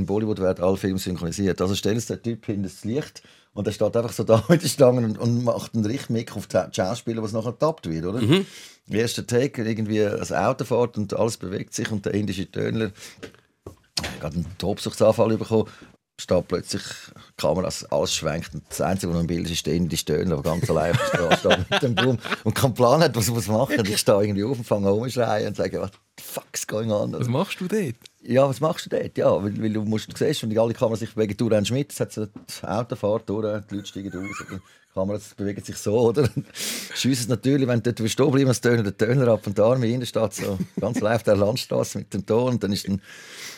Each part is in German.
in Bollywood werden alle Filme synchronisiert. Also stellen Sie den Typ hinter das Licht und er steht einfach so da mit der Stange und, und macht einen richtig Mick auf die Schauspieler, was nachher getappt wird, oder? Mhm. Erster Take, irgendwie ein Auto fährt und alles bewegt sich und der indische Tönler hat einen Tobsuchtsanfall bekommen steht plötzlich Kameras, alles schwenkt und das Einzige, was noch im Bild ist, ist der indische Töner, der ganz allein auf der Straße mit dem Baum und keinen Plan hat, was er machen muss. Ich stehe irgendwie auf und fange an und sage, what the fuck's going on? Was machst du dort? Ja, was machst du dort? Ja, weil, weil du, musst, du siehst, und alle Kameras sich bewegen, du rennst mit, es hat so die Autofahrt durch, die Leute steigen aus. Die Kameras bewegen sich so, oder? Schiessen es natürlich, wenn du dort stehen bleiben, tönen der Töner ab und da in der Innenstadt so ganz live der Landstraße mit dem Ton. Und dann ist dann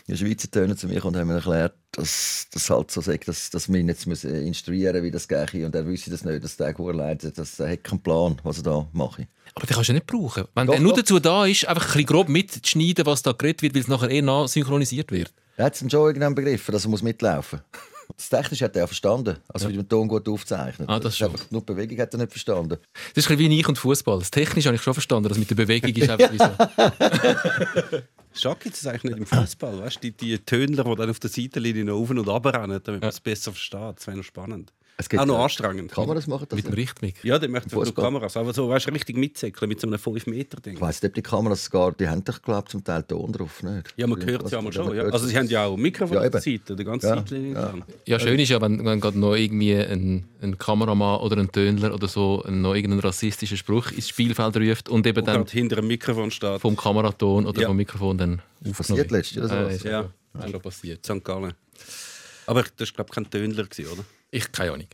der Schweizer Töner zu mir und haben mir erklärt, dass das halt so sagt, dass, dass wir ihn jetzt müssen instruieren wie das gehe. Und er wüsste das nicht, dass der leidet, dass er hat keinen Plan, was er da mache. Aber den kannst du nicht brauchen. Wenn doch, der nur dazu da ist, einfach ein bisschen grob mitzuschneiden, was da geredet wird, weil es nachher eher synchronisiert wird. Er hat es schon irgendwann begriffen, dass er mitlaufen muss. Das Technische hat er verstanden. Also, ja. wie man den Ton gut aufzeichnet. Ah, das einfach, nur die Bewegung hat er nicht verstanden. Das ist ein wie ich und Fußball. Das Technische habe ich schon verstanden, das mit der Bewegung ist einfach so. Schade gibt es eigentlich nicht im Fußball. Weißt du, die, die Tönler, die dann auf der Seitenlinie noch auf und ab rennen, damit man es besser versteht. Das wäre noch spannend. Es gibt, auch noch anstrengend. Kameras machen das? Mit dem Richtmic? Ja, die möchten nur Kameras. Aber so, weißt du, richtig mitzäckeln mit so einem 5-Meter-Ding. Ich weiss nicht, ob die Kameras gar, die haben doch, glaube zum Teil Ton drauf, nicht? Ja, man hört sie ja mal schon. Ja. Also sie haben ja auch Mikrofon ja, auf der Seite, die ganze ja, Seitlinie. Ja. ja, schön ist ja, wenn, wenn gerade noch irgendwie ein, ein Kameramann oder ein Tönler oder so noch irgendeinen rassistischen Spruch ins Spielfeld ruft und eben dann hinter dem Mikrofon steht. vom Kameraton oder vom Mikrofon dann Passiert letztes Jahr sowas? Äh, ja, ja, schon passiert. St. Gallen. Aber das war, glaube ich, kein Tönler, oder? Ich keine Ahnung.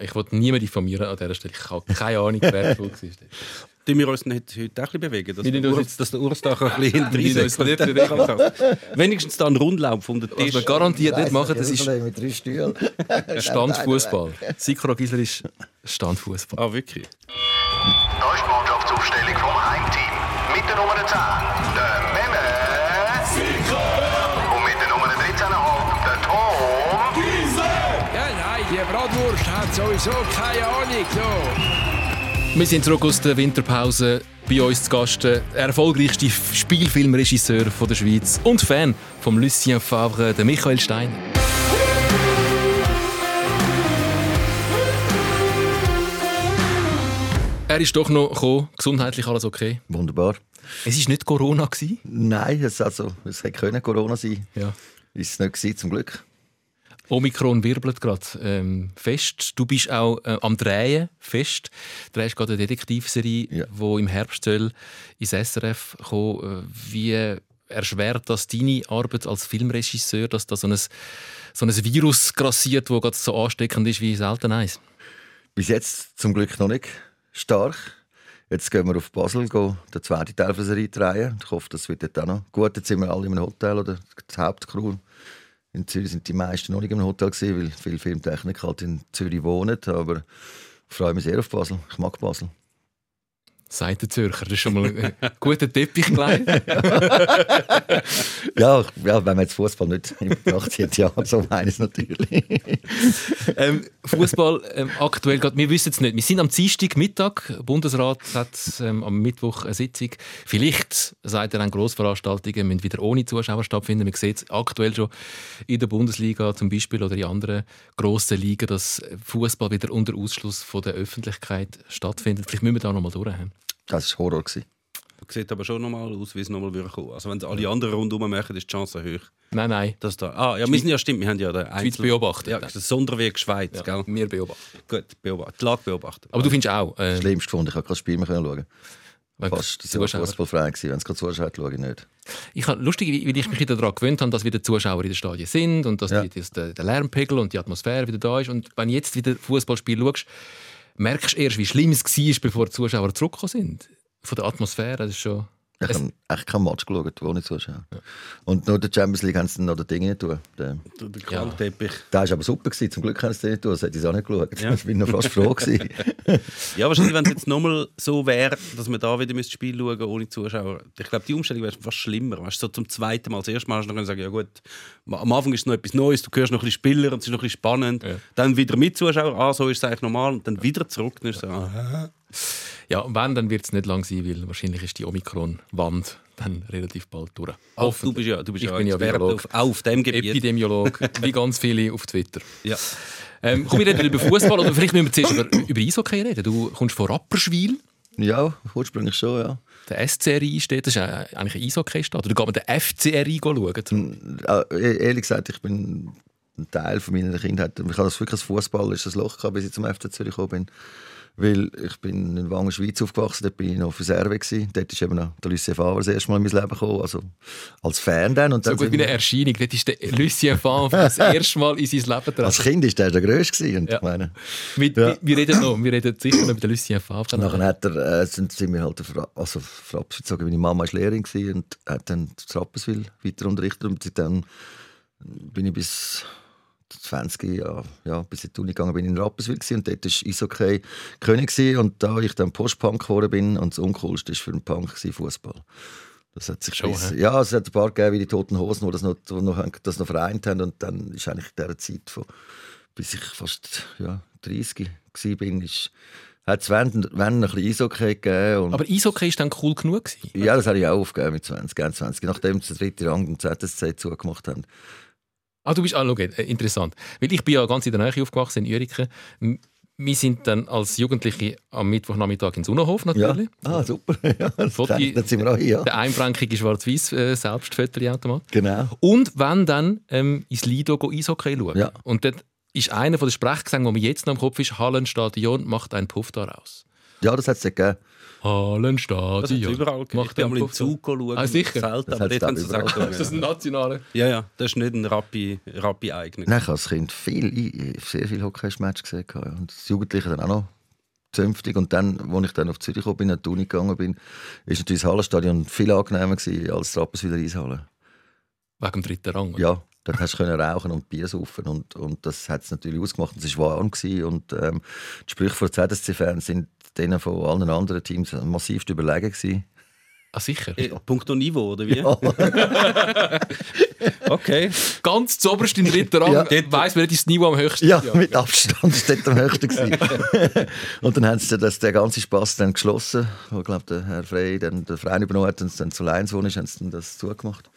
Ich wollte niemanden diffamieren an dieser Stelle. Ich habe keine Ahnung, wer schuld war. Tun wir uns nicht heute auch bewegen, dass, der, Ur, dass der Urstach ein bisschen hinter Wenigstens da einen Rundlauf von der Tisch. Was wir garantiert nicht machen, das ist mit drei Stühlen. Standfußball. Sikora Gisler ist Standfußball. Ah, wirklich? Da ist die Mannschaftsaufstellung vom Heimteam. Mit der Nummer 10, der hat sowieso keine Ahnung. So. Wir sind zurück aus der Winterpause. Bei uns zu Gast der erfolgreichste Spielfilmregisseur der Schweiz und Fan von Lucien Favre, der Michael Stein. Er ist doch noch gekommen. Gesundheitlich alles okay? Wunderbar. Es war nicht Corona? Nein, es, also, es hätte Corona sein Ja. Ist es nicht gewesen, zum Glück. Omikron wirbelt gerade ähm, fest. Du bist auch äh, am Drehen fest. Du drehst gerade eine Detektivserie, ja. die im Herbst soll ins SRF kommen. Äh, wie erschwert das deine Arbeit als Filmregisseur, dass da so ein, so ein Virus grassiert, das gerade so ansteckend ist wie selten eins? Bis jetzt zum Glück noch nicht stark. Jetzt gehen wir auf Basel, gehen den zweiten Teil der Serie drehen. Ich hoffe, das wird dort auch noch gut. Jetzt sind wir alle in einem Hotel oder die Hauptcrew in Zürich sind die meisten noch nicht im Hotel gewesen, weil viele Filmtechniker halt in Zürich wohnen. Aber ich freue mich sehr auf Basel. Ich mag Basel. Seitenzürcher, das ist schon mal ein guter Teppich gleich. ja, ja, wenn man jetzt Fußball nicht in Betracht zieht, ja, so meine ich es natürlich. ähm, Fußball ähm, aktuell gerade, wir wissen es nicht. Wir sind am Dienstag Mittag, der Bundesrat hat ähm, am Mittwoch eine Sitzung. Vielleicht sagt er, Grossveranstaltungen müssen wieder ohne Zuschauer stattfinden. Man sieht es aktuell schon in der Bundesliga zum Beispiel oder in anderen grossen Ligen, dass Fußball wieder unter Ausschluss von der Öffentlichkeit stattfindet. Vielleicht müssen wir da noch mal durch. Das war Horror. Das sieht aber schon nochmal aus, wie es nochmal kommen Also wenn alle anderen rundherum machen, ist die Chance hoch. Nein, nein. Dass da, ah, ja, wir sind ja stimmt, wir haben ja den Schweiz beobachtet. Ja, das Sonderweg Schweiz, ja, gell? Wir beobachten. Gut, beobachtet. Die Lage beobachtet. Aber du findest auch... Äh, Schlimmst gefunden, ich konnte kein Spiel mehr schauen. Fast das war fußballfrei gewesen. Wenn es keine Zuschauer hat, schaue ich nicht. Ich habe, lustig, wie ich mich wieder daran gewöhnt habe, dass wieder Zuschauer in den Stadien sind und dass, ja. die, dass der, der Lärmpegel und die Atmosphäre wieder da ist. Und wenn du jetzt wieder Fußballspiel schaust, merkst du erst, wie schlimm es war, bevor die Zuschauer zurückgekommen sind? Von der Atmosphäre, das ist schon... Ich habe echt keinen Match geschaut, wo ich zuschaue. Ja. Und nur der Champions League haben sie noch die Dinge nicht tun. Der, der, der Klangteppich. Der war aber super. Gewesen. Zum Glück haben sie den nicht tun. Das hätte ich auch nicht geschaut. Ja. Ich bin noch fast froh gewesen. ja, wahrscheinlich, wenn es jetzt nochmal so wäre, dass man da wieder das Spiel schauen müsste, ohne Zuschauer. Ich glaube, die Umstellung wäre fast schlimmer. Weißt, so zum zweiten Mal. Das erste Mal hast du noch sagen, ja gut, am Anfang ist es noch etwas Neues, du hörst noch ein bisschen Spieler und es ist noch ein bisschen spannend. Ja. Dann wieder mit Zuschauer, ah, so ist es eigentlich normal. Und dann wieder zurück. Dann ist so, ah. Ja, wenn, dann wird es nicht lang sein, weil wahrscheinlich ist die Omikron-Wand dann relativ bald durch. Ach, du bist ja, du bist Ich ja bin ja Virolog. auf, auch auf dem Gebiet. Epidemiolog, wie ganz viele auf Twitter. Ja. Ähm, komm, wir reden über Fußball oder vielleicht müssen wir zuerst über, über Eishockey reden. Du kommst von Rapperswil. Ja, ursprünglich schon, ja. Der SCRI steht, das ist eigentlich ein Eishockey-Stadt. Oder geht man den FCRI schauen? Äh, e- ehrlich gesagt, ich bin ein Teil von meiner Kindheit. Ich habe das wirklich als Fußball ist ein Loch gehabt, bis ich zum FC Zürich gekommen bin. Weil ich bin in Wangen, Schweiz aufgewachsen, dort bin ich noch auf Reserve gewesen. Dort ist eben noch der Lucien Favre das erste Mal in mein Leben gekommen, also als Fan dann. Und So dann gut sind wie eine Erscheinung. Dort ist der Lucien Favre das erste Mal in sein Leben als getreten. Kind ist der der Größte gewesen. Und Ja. ich meine, Wir, Ja. wir, reden noch, wir reden sicher noch über den Lucien Favre. Nachher hat er, äh, sind, sind wir halt auf, Ra- also gezogen. Meine Mama war Lehrerin gewesen und hat dann zu Rapperswil weiter unterrichtet. Und seitdem bin ich bis 20 Jahre, ja, bis in die Uni gegangen bin ich in Rapperswil gewesen. und dort war Eishockey König gewesen. und da ich dann Postpunk geworden bin und das Uncoolste ist für einen Punk Fußball. Das hat sich Schon, bis, ja, es hat ein paar gegeben wie die Toten Hosen, die das noch, die noch, das noch vereint haben und dann ist eigentlich in dieser Zeit von, bis ich fast ja, 30 war, bin, ist, hat es wenn, wenn ein bisschen Eishockey gegeben. Und Aber Eishockey war dann cool genug. Gewesen. ja, das habe ich auch aufgegeben mit 20, gern 20. Nachdem sie den dritten Rang im ZSC zugemacht haben. Ah, du bist, ah, schau, äh, interessant. Weil ich bin ja ganz in der Nähe aufgewachsen, in Ueriken. M- Wir sind dann als Jugendliche am Mittwochnachmittag in Sonnenhof Ja. natürlich. Ah, super. ja, das Foto- dann sind wir auch hier. Der einfränkige schwarz-weiß äh, Selbstfotoautomat. Genau. Und wenn dann ähm, ins Lido go Eishockey schauen. Ja. Und dort ist einer von den Sprechgesängen, der mir jetzt noch im Kopf ist, Hallenstadion macht einen Puff daraus. Ja, das hat es gegeben. Hallenstadion. Das überall Ich bin einmal im Puff Zug schauen. Ah, sicher? Selten, Das aber dort haben sie es. Ist das ein nationaler? Ja, ja, das ist nicht ein Rappi, Rappi eigner. Nein, ich habe als Kind viel, sehr viele Hockey-Matches gesehen. Und das Jugendliche dann auch noch zünftig. Und dann, als ich dann auf Zürich gekommen bin, an die Uni gegangen bin, ist natürlich das Hallenstadion viel angenehmer gewesen als die Rapperswiler Eishalle. Wegen dem dritten Rang. oder? Ja, dort hast du können rauchen und Bier saufen und, und das hat es natürlich ausgemacht. und Es war warm gewesen und ähm, die Sprüche von ZSC-Fans sind denen von allen anderen Teams massiv überlegen gewesen. Ah, sicher. Äh, Punkto Niveau, oder wie? Ja. Okay. Ganz zu oberst im dritten Rang Ja. dort weiss man nicht, ist das Niveau am höchsten. Ja, mit Abstand ist dort am höchsten gewesen. und dann haben sie das, den ganzen Spass dann geschlossen, wo glaub, der Herr Frey dann den Verein übernommen hat und es dann zu Lions ist, haben sie dann das zugemacht.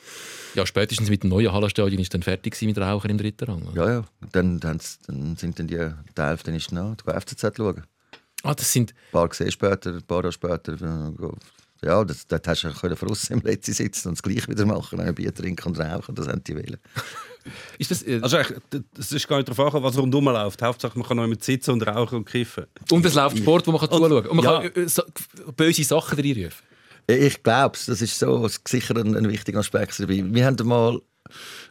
Ja, spätestens mit dem neuen Hallenstadion ist dann fertig mit Raucher im dritten Rang. oder? Ja, ja. Und dann, sie, dann sind dann die, der Hälfte dann ist nach, die FCZ schauen. Ah, das sind Ein paar gesehen später, ein paar Jahre später. äh, Ja, das, dort hast du können von außen im Letzten sitzen und das Gleiche wieder machen, ein Bier trinken und rauchen, das haben die wählen. ist das, äh, Also, das ist gar nicht darauf angekommen, was rundherum läuft. Hauptsache, man kann noch mit sitzen und rauchen und kiffen. und es läuft Sport, wo man kann zuschauen kann. Und man ja. kann äh, so, böse Sachen reinrufen. Ich glaube das ist so sicher ein, ein wichtiger Aspekt dabei. Wir haben mal,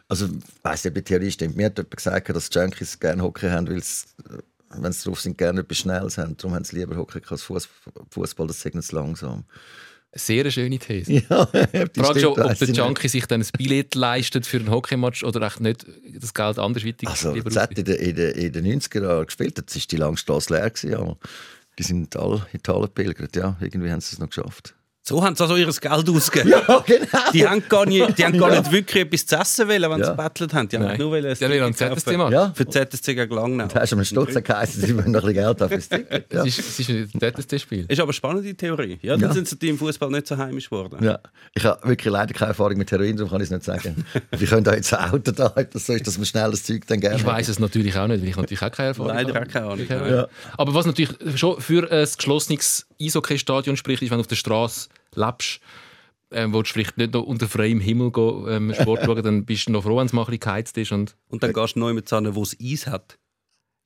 also ich weiss nicht, ob die Theorie stimmt, mir hat jemand gesagt, dass Junkies gerne Hockey haben, weil sie, äh, wenn sie drauf sind, gerne etwas Schnelles haben. Darum haben sie lieber Hockey als Fuß- Fußball, das segnet es langsam. Eine sehr schöne These. Ja, die Frage schon, ob der. Junkie sich dann ein Billett leistet für einen Hockeymatch oder echt nicht das Geld andersweitig Also, das hat in den, in, den, in den 90er Jahren gespielt, das war die Langstrasse leer. Gewesen, ja. Die sind alle in die Halle gepilgert, ja. Irgendwie haben sie es noch geschafft. So haben sie also ihr Geld ausgegeben. Ja, genau. Die haben gar nicht, die haben gar nicht wirklich etwas zu essen wollen, wenn Ja. sie gebettelt haben. Die haben Nein. nur wollen ein Die haben einen ZSC. Match. Ja. Für ZSC gegen Langnau. Da hast du am Stutz geheißen, sie wollen noch ein bisschen Geld haben fürs Ticket. Ja. Es ist, es ist ein ZSC-Spiel. Ist aber eine spannende Theorie. Ja, dann Ja. sind sie die im Fußball nicht so heimisch geworden. Ja. Ich habe wirklich leider keine Erfahrung mit Heroin, darum kann ich es nicht sagen. Wir können da jetzt ein Auto da, das so ist, dass man schnell das Zeug dann gerne Ich weiß es natürlich auch nicht, weil ich natürlich auch keine Erfahrung Leider habe. auch keine Ahnung. Ja. Aber was natürlich schon für ein geschlossenes Eishockey-Stadion spricht, ist, wenn auf der Straße lebst, ähm, wo du vielleicht nicht noch unter freiem Himmel go, ähm, Sport schauen, dann bist du noch froh, wenn es mal ein bisschen geheizt ist. Und, Und dann gehst du neu mit zusammen, wo es Eis hat.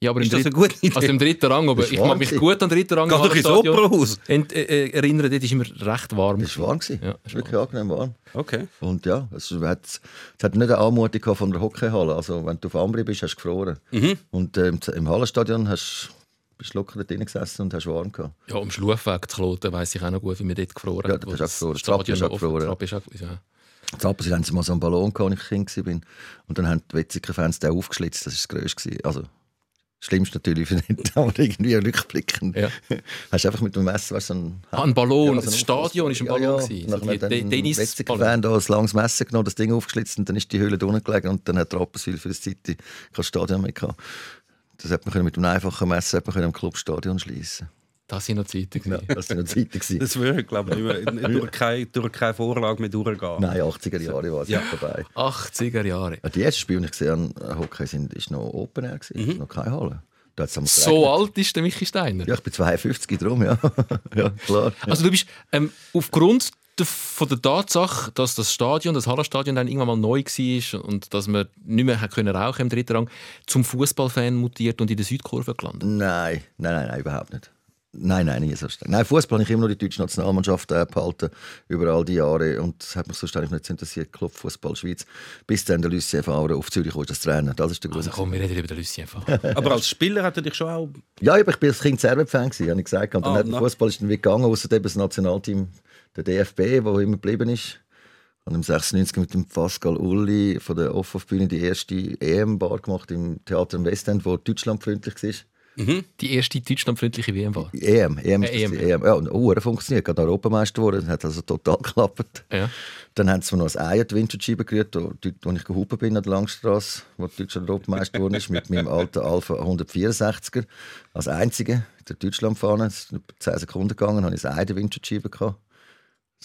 ja, aber Ist im, das dritt, also im dritten Rang, aber ich mag mich gut an den dritten Rang Geh doch ins Opernhaus. äh, äh, erinnern, dort ist immer recht warm. Das war warm. gewesen. Ja, das war wirklich angenehm warm. Okay. Und ja, es hat, es hat nicht eine Anmutung von der Hockeyhalle. Also, wenn du auf Ambri bist, hast du gefroren. Mhm. Und ähm, im Hallenstadion hast, bist locker dort drin gesessen und hast warm gehabt. Ja, am Schlufweg zu Kloten weiss ich auch noch gut, wie wir dort gefroren Ja, haben, da bist du auch gefroren. Ist auch offen- gefroren. Trapp ist auch-. In Trappensee haben sie mal so einen Ballon gehabt, als ich Kind war. Und dann haben die Wetziger-Fans den aufgeschlitzt. Das war das Größte. gewesen. Also, das Schlimmste natürlich für den, aber irgendwie rückblickend. Ja. Hast du einfach mit dem Messer weißt, so einen, Ah, ein Ballon. Ja, so das ein Stadion war ein Ballon. Ja, ja. So Nachher die hat De- dann ein Tennisballon. Wetziger-Fan da ein langes Messer genommen, das Ding aufgeschlitzt und dann ist die Höhle unten gelegen und dann hat Rapperswil für das City kein Stadion mehr gehabt. Das hat man können mit einem einfachen Messer hat man können im Clubstadion schließen. Das sind noch Zeiten. Ja, das waren noch Zeiten. Das würde, glaube ich, nicht mehr, durch, keine, durch keine Vorlage mehr durchgehen. Nein, 80er Jahre war es Ja. dabei. 80er Jahre. Ja, die ersten Spiele, die ich gesehen habe, Hockey, sind, ist noch Open Air, gewesen, noch keine Halle. So alt ist der Michi Steiner. Ja, ich bin 52 drum, ja. ja, klar. Also du bist ähm, aufgrund der, von der Tatsache, dass das Stadion, das Hallenstadion dann irgendwann mal neu war und dass man nicht mehr können rauchen im dritten Rang, zum Fußballfan mutiert und in der Südkurve gelandet. Nein, nein, nein, nein, überhaupt nicht. Nein, nein, nie so stark. Nein, Fußball habe ich immer nur die deutsche Nationalmannschaft äh, behalten über all die Jahre und es hat mich sonst eigentlich nicht interessiert, Club Fußball Schweiz, bis dann der Lucien Favre auf Zürich kam, das Trainer. Das ist der Grund. Also komm, wir reden über den Lucien einfach. Aber als Spieler hat er dich schon auch. Ja, aber ich bin als Kind gewesen, habe ich gesagt. Und dann Ah, hat der. Fußball ist dann wie gegangen, außer das Nationalteam, der DFB, wo immer geblieben ist. Und im 96 mit dem Pascal Uli von der Off-Off-Bühne die erste EM-Bar gemacht im Theater im Westend, wo deutschlandfreundlich war. Die erste deutschlandfreundliche WM war. EM, EM, ist Äh, das EM. die EM. Ja, und oh, er funktioniert, gerade Europameister geworden, hat also total geklappt. Ja. Dann haben sie mir noch ein Ei an die Windschutzscheibe gerührt, wo, wo ich gehupen bin an der Langstrasse, wo Deutschland Europameister geworden ist, mit meinem alten Alpha 164er. Als einziger der Deutschlandfahne. Es ist etwa 10 Sekunden gegangen, habe ich ein Ei an der Windschutzscheibe gehabt.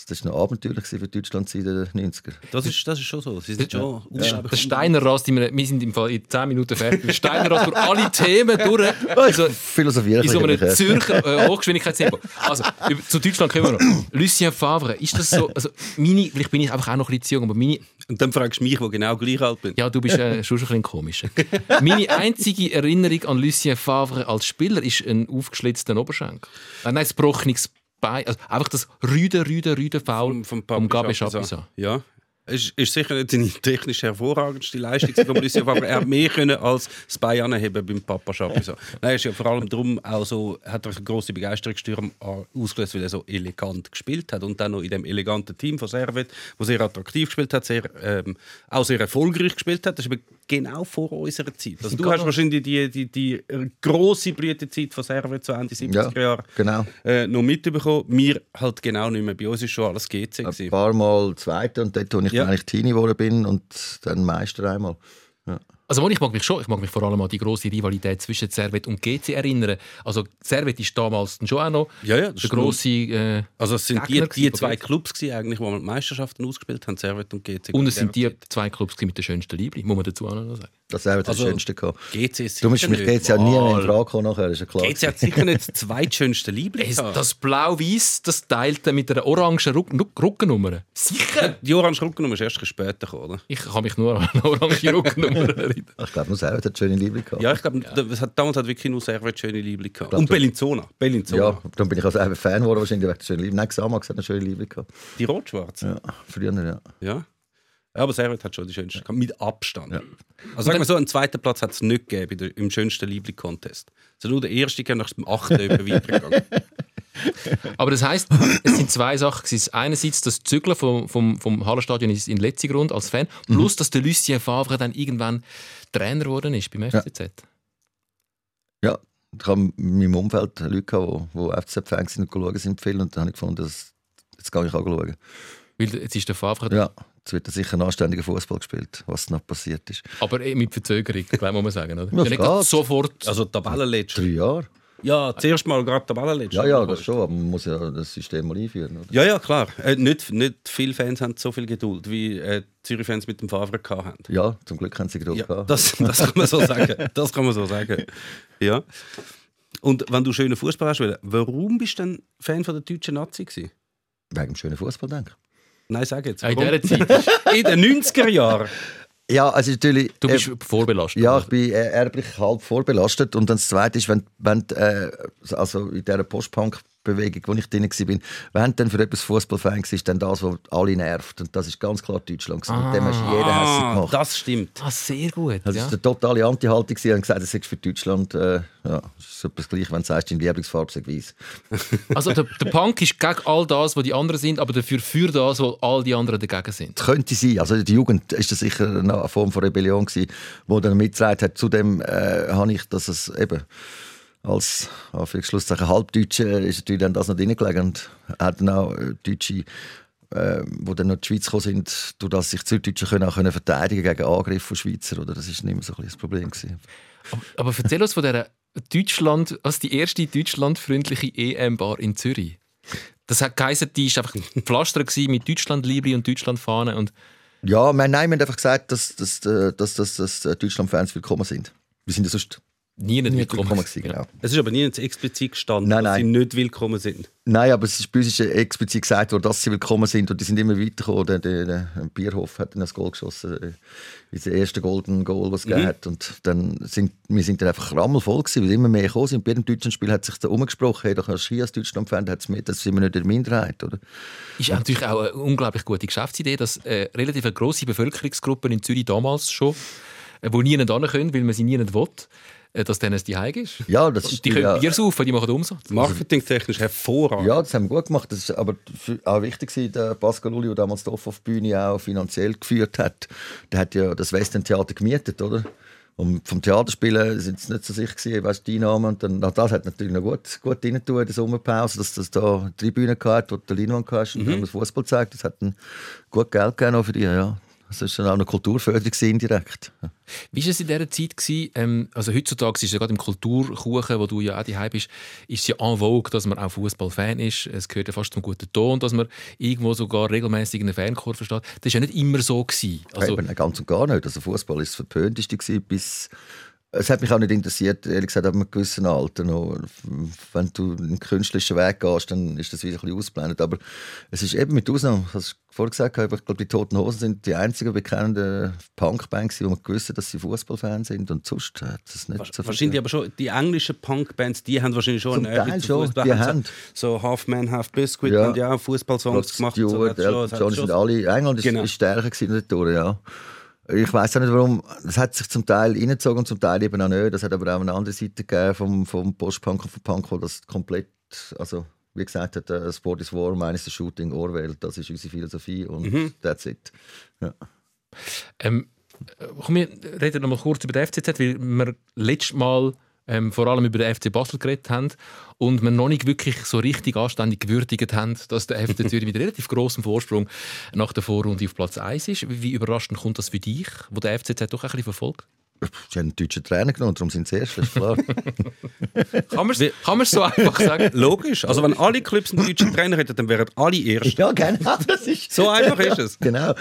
Das war noch abenteuerlich für Deutschland seit den 90er. Das ist, das ist schon so. Sie sind schon unglaublich- Der Steiner rast immer, wir sind im Fall in 10 Minuten fertig. Der Steiner rast durch alle Themen durch. Also, Philosophieren in so einem. Zürcher äh, Hochgeschwindigkeitstempo. Also, zu Deutschland kommen wir noch. Lucien Favre, ist das so, also meine, vielleicht bin ich einfach auch noch ein bisschen zu jung, aber meine, Und dann fragst du mich, wo genau gleich alt bin. ja, du bist äh, schon ein bisschen komisch. Meine einzige Erinnerung an Lucien Favre als Spieler ist ein aufgeschlitzter Oberschenkel. Äh, nein, ein gebrochenes Bein, also einfach das Rüde, Rüde, Rüde Foul vom, Gabi Schapisa. Ja. Es ist sicher nicht seine technisch hervorragendste Leistung Favre. Er hat mehr können als das Bein anheben beim Papa Schapisa. Nein, ist ja vor allem darum auch so, hat er eine grosse Begeisterungsstürme ausgelöst, weil er so elegant gespielt hat und dann noch in dem eleganten Team von Servet, wo sehr attraktiv gespielt hat, sehr, ähm, auch sehr erfolgreich gespielt hat. Das ist aber genau vor unserer Zeit. Also du hast wahrscheinlich die, die, die grosse Blütezeit von Servet zu Ende 70er Ja, Jahre genau. äh, noch mitbekommen. Wir halt genau nicht mehr. Bei uns ist schon alles GC. Ein paar Mal Zweite und dort, wo ich Ja. dann eigentlich Teenie geworden bin und dann Meister einmal. Also ich mag mich schon, ich mag mich vor allem an die große Rivalität zwischen Servet und GC erinnern. Also Servet ist damals dann schon auch noch Ja, ja, der große äh, Also es sind die, Gegner die zwei? Clubs gewesen, eigentlich, wo wir die Meisterschaften ausgespielt haben, Servet und GC. und es sind die zwei Clubs mit den schönsten Liebling, muss man dazu auch noch sagen. Das war Also, das Schönste. gehabt. GC ist Du musst mich nicht. geht's ja nie mehr in. Frage kommen nachher, ist ja klar. GC hat sicher nicht das zweitschönste Liebling. Das Blau-Weiß, das teilte mit einer orangen Ruckennummer. Sicher! Die Orange Rückennummer ist erst später gekommen, oder? Ich kann mich nur an eine orange Ruckennummer erinnern. Ich glaube, nur selber hat schöne Liebling gehabt. Ja, ich glaube, hat, damals hat wirklich nur Servet schöne Liebling gehabt. glaub, Und Bellinzona. Bellinzona. Ja, dann bin ich also einfach Fan geworden, wahrscheinlich wegen der schönen Liebling. Nein, Xamax hat eine schöne Liebling gehabt. Die Rot-Schwarze. Ja, früher, ja. Ja. Ja, aber Servet hat schon die schönste gehabt, mit Abstand. Also sagen wir so, einen zweiten Platz hat es nicht gegeben der- im schönsten Liebling-Contest. Also nur der erste ging nach dem achten weitergegangen. Aber das heisst, es sind zwei Sachen. Einerseits das Zügeln vom, vom, vom Hallenstadion in Letzigrund als Fan, plus dass der Lucien Favre dann irgendwann Trainer geworden ist beim FCZ. Ja, ich habe in meinem Umfeld Leute, gehabt, die, die FCZ-Fans sind und schauen sind viel und dann habe ich gefunden, dass, jetzt gehe ich auch schauen. Weil jetzt ist der Favre, Ja, jetzt wird er sicher ein anständiger Fußball gespielt, was noch passiert ist. aber eh mit Verzögerung, glaube muss man sagen. Oder? Ja, nicht sofort. Also Tabellenletzter. Drei Jahre? Ja, zuerst mal gerade Tabellenletzter. Ja, ja, das schon, aber man muss ja das System mal einführen. Oder? Ja, ja, klar. Äh, nicht, nicht viele Fans haben so viel Geduld, wie äh, Zürich-Fans mit dem Favre haben. Ja, zum Glück haben sie Geduld Ja, gehabt. das, das kann man so sagen. Das kann man so sagen. Ja. Und wenn du schönen Fußball hast, warum bist du denn Fan von der deutschen Nazi gewesen? Wegen dem schönen Fußball, denke Nein, sag jetzt. In dieser Zeit. In den 90er Jahren. Ja, also natürlich. Du bist äh, vorbelastet. ja, ich bin äh, erblich halb vorbelastet. Und dann das Zweite ist, wenn, wenn äh, also in dieser Post-Punk-Bewegung, wo ich drin war, wenn dann für etwas Fußballfan war, ist dann das, was alle nervt. Und das ist ganz klar Deutschland. gewesen. Mit dem hast du jeden hässlich Ah, gemacht. das stimmt. Ah, sehr gut. Das ja. ist eine totale Anti-Haltung. Sie haben gesagt, das ist für Deutschland. Äh, ja, das ist etwas gleich, wenn du sagst, deine Lieblingsfarbe sei weiß. Also der, der Punk ist gegen all das, was die anderen sind, aber dafür für das, was all die anderen dagegen sind. könnte sein. Also die Jugend ist das sicher eine Form von Rebellion gewesen, wo dann mitgetragen hat. Zudem äh, habe ich, dass es eben als Anführungsschlusszeichen Halbdeutsche ist natürlich dann das noch drin gelegen und hat dann auch äh, Deutsche äh, wo dann noch in die Schweiz gekommen sind, durch das sich die Süddeutsche können auch können verteidigen gegen Angriffe von Schweizer, oder? Das ist nicht mehr so ein das Problem gewesen. Aber erzähl uns von dieser Deutschland, als die erste deutschlandfreundliche EM-Bar in Zürich. Das hat geheißen, die war einfach Pflaster gewesen mit Deutschland-Liebe und Deutschland-Fahne und Ja, wir, nein, wir haben einfach gesagt, dass, dass, äh, dass, dass, dass äh, Deutschland-Fans willkommen sind. Wir sind ja sonst nie nicht willkommen. gewesen, genau. Es ist aber nie explizit gestanden, Nein, dass nein. sie nicht willkommen sind. Nein, aber es ist bei uns explizit gesagt worden, dass sie willkommen sind und die sind immer weitergekommen. Der, der, der Bierhoff hat dann das Goal geschossen, äh, das erste Golden Goal, was es hat. Und dann sind wir sind dann einfach rammelvoll gewesen, weil immer mehr gekommen sind. Bei jedem deutschen Spiel hat sich da umgesprochen, hey, da kannst du hier als Deutschland-Fan, da hat's mehr, das sind wir nicht in der Minderheit, oder? Ist natürlich auch eine unglaublich gute Geschäftsidee, dass äh, relativ eine grosse Bevölkerungsgruppe in Zürich damals schon, äh, wo nie hin können, weil man sie nie will, dass denen es die Heim ist. Ja, das Und ist die können ja, Bier saufen, die machen Umsatz. Marketingtechnisch hervorragend. Ja, das haben wir gut gemacht. Das ist aber auch wichtig, der Pascal Uli, der damals die auf die Bühne auch finanziell geführt hat. Der hat ja das Western Theater gemietet, oder? Und vom Theaterspielen sind es nicht so sicher gewesen, weißt, die Einnahmen. Und dann, na, das hat natürlich noch gut, gut rein in der Sommerpause, dass das da Tribünen gehabt, wo du die Leinwand hast und mhm. das Fußball zeigt. Das hat dann gut Geld gegeben für die, ja. Das ist dann auch eine Kulturförderung indirekt. Wie war es in dieser Zeit? Gewesen? Ähm, also heutzutage ist es ja gerade im Kulturkuchen, wo du ja auch daheim bist, ist es ja en vogue, dass man auch Fußballfan ist. Es gehört ja fast zum guten Ton, dass man irgendwo sogar regelmäßig in einen Fanchor versteht. Das war ja nicht immer so. Gewesen. Also, Eben, ganz und gar nicht. Also Fußball ist das Verpönteste bis es hat mich auch nicht interessiert, ehrlich gesagt, ab einem gewissen Alter noch. Wenn du einen künstlerischen Weg gehst, dann ist das wieder ein bisschen ausgeblendet. Aber es ist eben mit Ausnahme, was ich vorher gesagt habe, ich glaube, die Toten Hosen sind die einzigen bekannten Punkbands, wo man gewusst dass sie Fußballfans sind. Und sonst hat es nicht so Wahrscheinlich aber schon, die englischen Punkbands, die haben wahrscheinlich schon Zum eine Teil schon, Fußball. die haben. So, so Half Man, Half Biscuit Ja. haben ja auch Fußballsongs gemacht. Stewart, so, Elton John sind alle. England ist, Genau. ist stärker gewesen ja. Ich weiß auch nicht warum. Es hat sich zum Teil reingezogen und zum Teil eben auch nicht. Das hat aber auch eine andere Seite gegeben vom, vom Post-Punk und vom Punk, wo das komplett, also wie gesagt hat, äh, Sport is War, meines ist Shooting, Orwell, das ist unsere Philosophie und Mhm. that's it. Ja. Ähm, äh, komm, wir reden noch mal kurz über den FCZ, weil wir letztes Mal ähm, vor allem über den FC Basel geredet haben und wir noch nicht wirklich so richtig anständig gewürdigt haben, dass der FC Zürich mit relativ großem Vorsprung nach der Vorrunde auf Platz 1 ist. Wie überraschend kommt das für dich, wo der FCZ doch ein bisschen verfolgt? Sie haben einen deutschen Trainer genommen, darum sind sie erst, ist klar. Kann man es so einfach sagen? Logisch. Also, wenn alle Clubs einen deutschen Trainer hätten, dann wären alle Erste. ja, genau, das ist... So einfach ist es. Genau.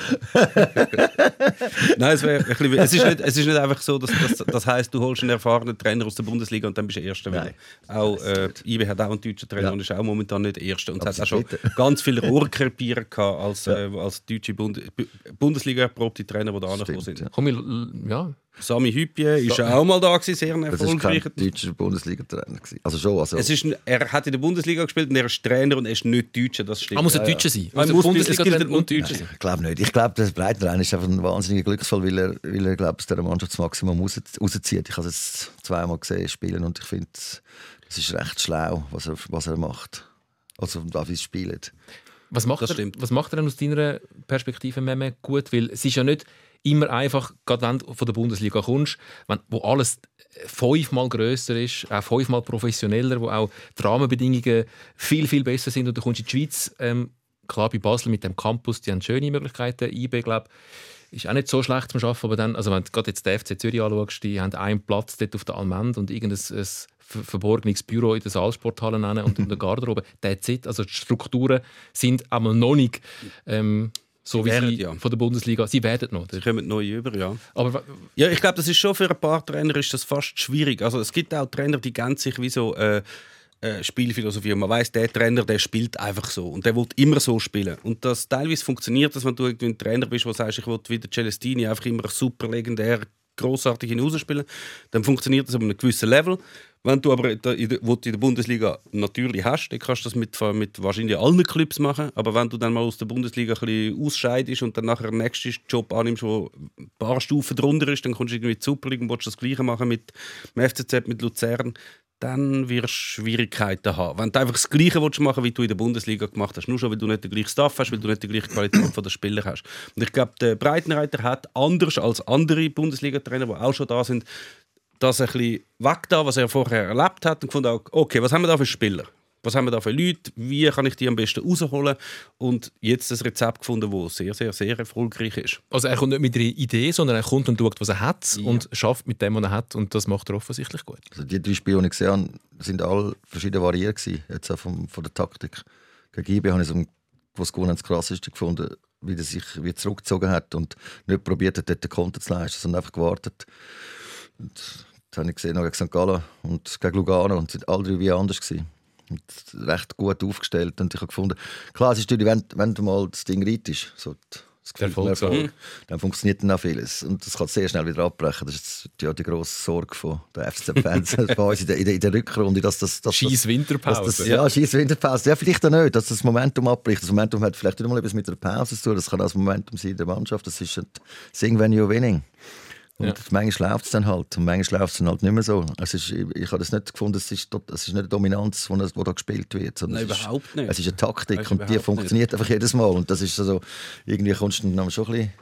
Nein, es, wäre ein bisschen, es, ist nicht, es ist nicht einfach so, dass das, das heisst, du holst einen erfahrenen Trainer aus der Bundesliga und dann bist du Erster. Nein. Auch äh, IB hat auch einen deutschen Trainer Ja. und ist auch momentan nicht Erster. Und es Aber hat auch schon bitte. ganz viele Rohrkrepierer gehabt als, äh, als deutsche Bund Bu- Bundesliga erprobte Trainer, die da angekommen sind. ja. Komm, wir, ja. Sami Hüppie ist ja auch mal da gewesen, sehr ein Das ist kein erfolgreicher. deutscher Bundesliga-Trainer. Also schon, also... Es ist, er hat in der Bundesliga gespielt und er ist Trainer und er ist nicht Deutscher, das stimmt. Man muss ein Deutscher sein. Man Also muss- Bundesliga und Deutscher sein. Ich glaube nicht. Ich glaube, der Breitenrein ist einfach ein wahnsinniger Glücksfall, weil er, weil er glaube aus dieser Mannschaft das Maximum raus, rauszieht. Ich habe es zweimal gesehen spielen und ich finde, es ist recht schlau, was er, was er macht. Also, wie es spielt. Was macht, Das er, stimmt. was macht er denn aus deiner Perspektive Meme, gut? Weil es ist ja nicht immer einfach, gerade wenn du von der Bundesliga kommst, wenn, wo alles fünfmal grösser ist, auch fünfmal professioneller, wo auch die Rahmenbedingungen viel, viel besser sind und du kommst in die Schweiz, ähm, klar bei Basel mit dem Campus, die haben schöne Möglichkeiten, IB, glaube ist auch nicht so schlecht zum Arbeiten, aber dann, also wenn du gerade jetzt den FC Zürich anschaust, die haben einen Platz dort auf der Almend und irgendein ein ver- verborgenes Büro in der Saalsporthalle und in der Garderobe. That's it. Also die Strukturen sind einmal noch nicht ähm, so wie werden, sie ja. von der Bundesliga. Sie werden noch. Sie kommen neu über, ja. Aber Ja, ich glaube, das ist schon für ein paar Trainer ist das fast schwierig. Also es gibt auch Trainer, die geben sich wie so äh, äh, Spielphilosophie. Und man weiß, der Trainer, der spielt einfach so und der will immer so spielen. Und das teilweise funktioniert, dass wenn du ein Trainer bist, der sagst, ich will wie der Celestini einfach immer super legendär großartig hinausspielen, dann funktioniert das auf einem gewissen Level. Wenn du aber der- wo du in der Bundesliga natürlich hast, dann kannst du das mit, mit wahrscheinlich allen Clubs machen. Aber wenn du dann mal aus der Bundesliga ein bisschen ausscheidest und dann nachher den nächsten Job annimmst, der ein paar Stufen drunter ist, dann kommst du irgendwie in die und willst das Gleiche machen mit dem FCZ, mit Luzern, dann wirst du Schwierigkeiten haben. Wenn du einfach das Gleiche willst machen wie du in der Bundesliga gemacht hast, nur schon, weil du nicht den gleichen Staff hast, weil du nicht die gleiche Qualität der Spieler hast. Und ich glaube, der Breitenreiter hat anders als andere Bundesliga-Trainer, die auch schon da sind, das ein bisschen weg da, was er vorher erlebt hat und gefunden, okay, was haben wir da für Spieler? was haben wir da für Leute, wie kann ich die am besten rausholen und jetzt ein Rezept gefunden, das sehr, sehr, sehr erfolgreich ist. Also er kommt nicht mit einer Idee, sondern er kommt und schaut, was er hat und schafft mit dem, was er hat und das macht er offensichtlich gut. Also die drei Spiele, die ich gesehen habe, sind alle verschieden variiert gewesen, jetzt auch vom, von der Taktik. Gegen IB habe ich so, was gewonnen das krasseste gefunden, wie er sich wie zurückgezogen hat und nicht probiert hat, dort den Konter zu leisten, sondern einfach gewartet. Und das habe ich gesehen noch gegen St. Gallen und gegen Lugano und sind alle drei wie anders gewesen. Und recht gut aufgestellt und ich habe gefunden, klar, es ist natürlich, wenn, wenn du mal das Ding reitest, so das Gefühl Erfolg, Erfolg, dann funktioniert dann auch vieles. Und das kann sehr schnell wieder abbrechen. Das ist jetzt ja die grosse Sorge von der FCZ-Fans bei uns in der, in, der, Rückrunde. Dass das, dass Scheiß das, dass Winterpause. das, ja, scheiß Winterpause. Ja, vielleicht auch nicht, dass das Momentum abbricht. Das Momentum hat vielleicht nicht mal etwas mit der Pause zu tun. Das kann auch das Momentum sein in der Mannschaft. Das ist ein Sing when you're winning. Und Ja. manchmal läuft es dann halt und manchmal läuft es dann halt nicht mehr so. Es ist, ich, ich habe das nicht gefunden, es ist, es ist nicht eine Dominanz, die wo da gespielt wird. sondern Nein, es ist, überhaupt nicht. Es ist eine Taktik ist und die überhaupt funktioniert einfach jedes Mal. Und das ist also, irgendwie kommst du dann schon ein bisschen,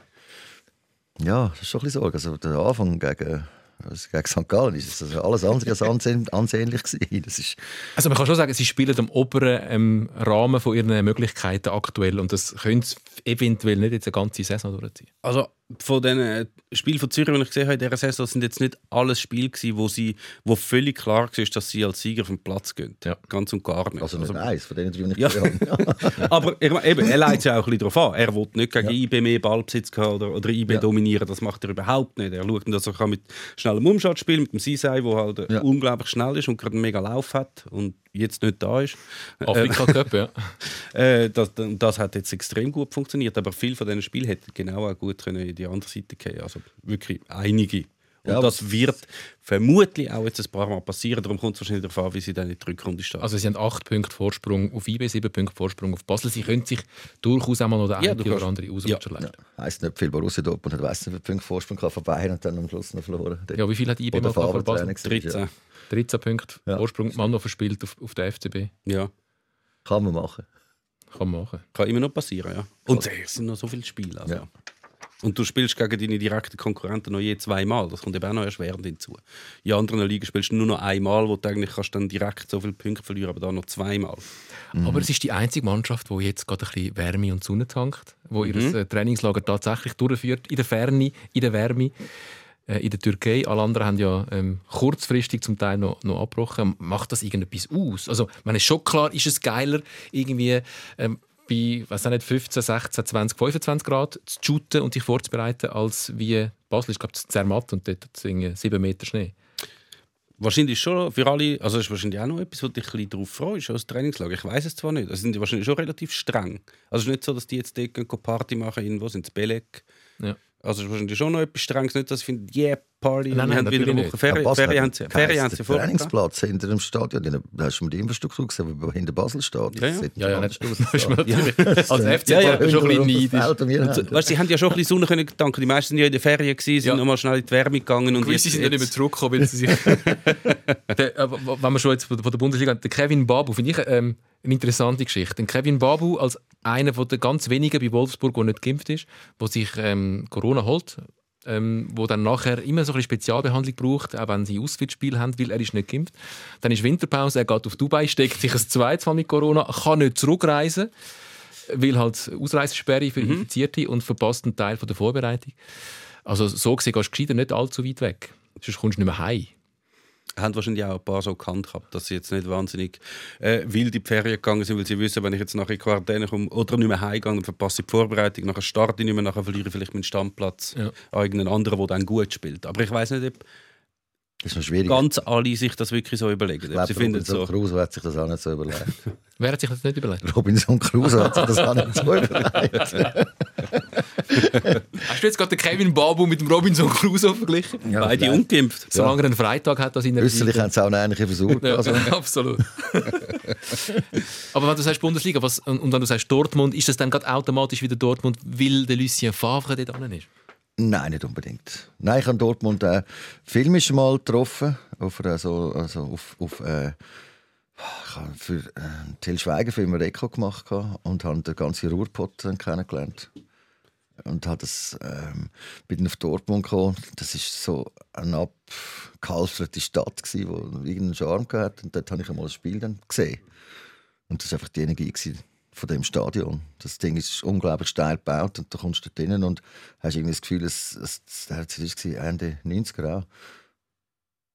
ja, das ist schon ein bisschen Sorge. Also der Anfang gegen, also gegen St. Gallen ist es also alles andere als ansehnlich gewesen. Das ist, Also man kann schon sagen, sie spielen am oberen ähm, Rahmen von ihren Möglichkeiten aktuell und das können sie eventuell nicht jetzt eine ganze Saison durchziehen. Also von den äh, Spielen von Zürich, die ich gesehen habe in dieser Saison, sind jetzt nicht alles Spiele gewesen, wo, sie, wo völlig klar war, dass sie als Sieger vom Platz gehen. Ja. Ganz und gar nicht. also nicht eins von denen die ich Ja. gesehen habe. Aber meine, eben, er leitet ja auch ein bisschen darauf an. Er will nicht gegen IB mehr Ballbesitz haben oder, oder IB Ja. dominieren. Das macht er überhaupt nicht. Er schaut, dass er kann mit schnellem Umschalt spielen mit dem Sisei, der halt äh, Ja. unglaublich schnell ist und gerade einen mega Lauf hat und jetzt nicht da ist. Afrika Cup, ja. Äh, das, das hat jetzt extrem gut funktioniert, aber viele von diesen Spielen hätten genau auch gut können die andere Seite gehen. Also wirklich einige. Und Ja, das wird vermutlich auch jetzt ein paar Mal passieren. Darum kommt es wahrscheinlich darauf an, wie sie dann in die Rückrunde starten. Also sie haben 8 Punkte Vorsprung auf IB, 7 Punkte Vorsprung auf Basel. Sie können sich durchaus einmal noch den Ja, einen oder anderen Ausrutscher leisten. Heisst nicht viel. Borussia Dortmund hat weiss nicht, Punkte Vorsprung gehabt von Bayern und dann am Schluss noch verloren. Ja. wie viel hat IB mal vor Basel? Training gewesen, 13. 13 Punkte Ja. Vorsprung. Man noch verspielt auf, auf der FCB. Ja. Kann man machen. Kann man machen. Kann immer noch passieren, ja. Und es sind noch so viele Spiele. Also. Und du spielst gegen deine direkten Konkurrenten noch je zweimal. Das kommt eben auch noch erschwerend hinzu. In anderen Ligen spielst du nur noch einmal, wo du eigentlich kannst dann direkt so viele Punkte verlieren, aber da noch zweimal. Aber es ist die einzige Mannschaft, die jetzt gerade ein bisschen Wärme und Sonne tankt, wo ihr Mhm. äh, Trainingslager tatsächlich durchführt, in der Ferne, in der Wärme, äh, in der Türkei. Alle anderen haben ja ähm, kurzfristig zum Teil noch, noch abgebrochen. Macht das irgendetwas aus? Also, man ist schon klar, ist es geiler, irgendwie ähm, bei was nicht, 15, 16, 20, 25 Grad zu shooten und sich vorzubereiten, als wie Basel ist, glaube ich, Zermatt und dort irgendwie 7 Meter Schnee. Wahrscheinlich schon für alle, also ist wahrscheinlich auch noch etwas, wo du dich ein bisschen darauf freust, als Trainingslager. Ich weiß es zwar nicht, also sind die wahrscheinlich schon relativ streng. Also es ist nicht so, dass die jetzt dort Party machen, irgendwo sind Belek. Ja. Also es ist wahrscheinlich schon noch etwas Strenges, nicht, dass ich finde, yeah, Party, Nein, wir nein, haben wieder eine Woche Ferien, Basel Ferien, haben sie, einen Ferien haben sie vorher. Trainingsplatz hinter dem Stadion. Da hast du mal die Infrastruktur gesehen, wo hinter Basel steht. Ja, ja. Das sieht Ja, ja, nicht. als FC Ja, ja, schon ein bisschen neidisch. Weißt, sie haben ja schon ein bisschen Sonne können gedanken. Die meisten sind ja in der Ferien gewesen, sind Ja. nochmal schnell in die Wärme gegangen und Gewisse sind ja nicht mehr zurückgekommen, weil sie sich. äh, wenn wir schon jetzt von der Bundesliga der Kevin Babu, finde ich ähm, eine interessante Geschichte. Den Kevin Babu als einer von der ganz wenigen bei Wolfsburg, der nicht geimpft ist, der sich ähm, Corona holt, ähm, wo dann nachher immer so ein bisschen Spezialbehandlung braucht, auch wenn sie Auswärtsspiel haben, weil er ist nicht geimpft. Dann ist Winterpause, er geht auf Dubai, steckt sich ein zweites Mal mit Corona, kann nicht zurückreisen, weil halt Ausreisesperre für Infizierte und verpasst einen Teil von der Vorbereitung. Also so gesehen gehst du nicht allzu weit weg. Sonst kommst du nicht mehr heim. Haben wahrscheinlich auch ein paar so gekannt gehabt, dass sie jetzt nicht wahnsinnig äh, wild in die Ferien gegangen sind, weil sie wissen, wenn ich jetzt nachher in Quarantäne komme oder nicht mehr heimgehe, dann verpasse ich die Vorbereitung, nachher starte ich nicht mehr, nachher verliere ich vielleicht meinen Stammplatz Ja. an irgendeinen anderen, der dann gut spielt. Aber ich weiß nicht, ob Das ist noch schwierig. ganz alle sich das wirklich so überlegen. ich glaube, sie finden Robinson so. Crusoe hat sich das auch nicht so überlegt. Wer hat sich das nicht überlegt? Robinson Crusoe hat sich das auch nicht so überlegt. Hast du jetzt gerade den Kevin Babu mit dem Robinson Crusoe verglichen? Ja, Beide vielleicht. ungeimpft. Solange er einen Freitag hat, an seiner Äußerlich Seite. haben sie auch eine ähnliche Versuch. Ja, Also, absolut. Aber wenn du sagst Bundesliga was, und und wenn du sagst Dortmund, ist das dann gerade automatisch wieder Dortmund, weil der Lucien Favre dort drin ist? Nein, nicht unbedingt. Nein, ich habe Dortmund äh, filmisch mal getroffen. Auf, einer so, also auf, auf äh, ich habe für äh, einen Till Schweiger-Film ein Reko gemacht gehabt und habe den ganzen Ruhrpott dann kennengelernt. Und habe das, ähm, bin auf Dortmund gekommen. Das ist so eine abgehalfterte Stadt, gewesen, die irgendeinen Charme hatte. Und dort habe ich einmal das Spiel dann gesehen. Und das war einfach die Energie gewesen von dem Stadion. Das Ding ist unglaublich steil gebaut und da kommst du dort und hast irgendwie das Gefühl, es, es, es, es war Ende 90er auch.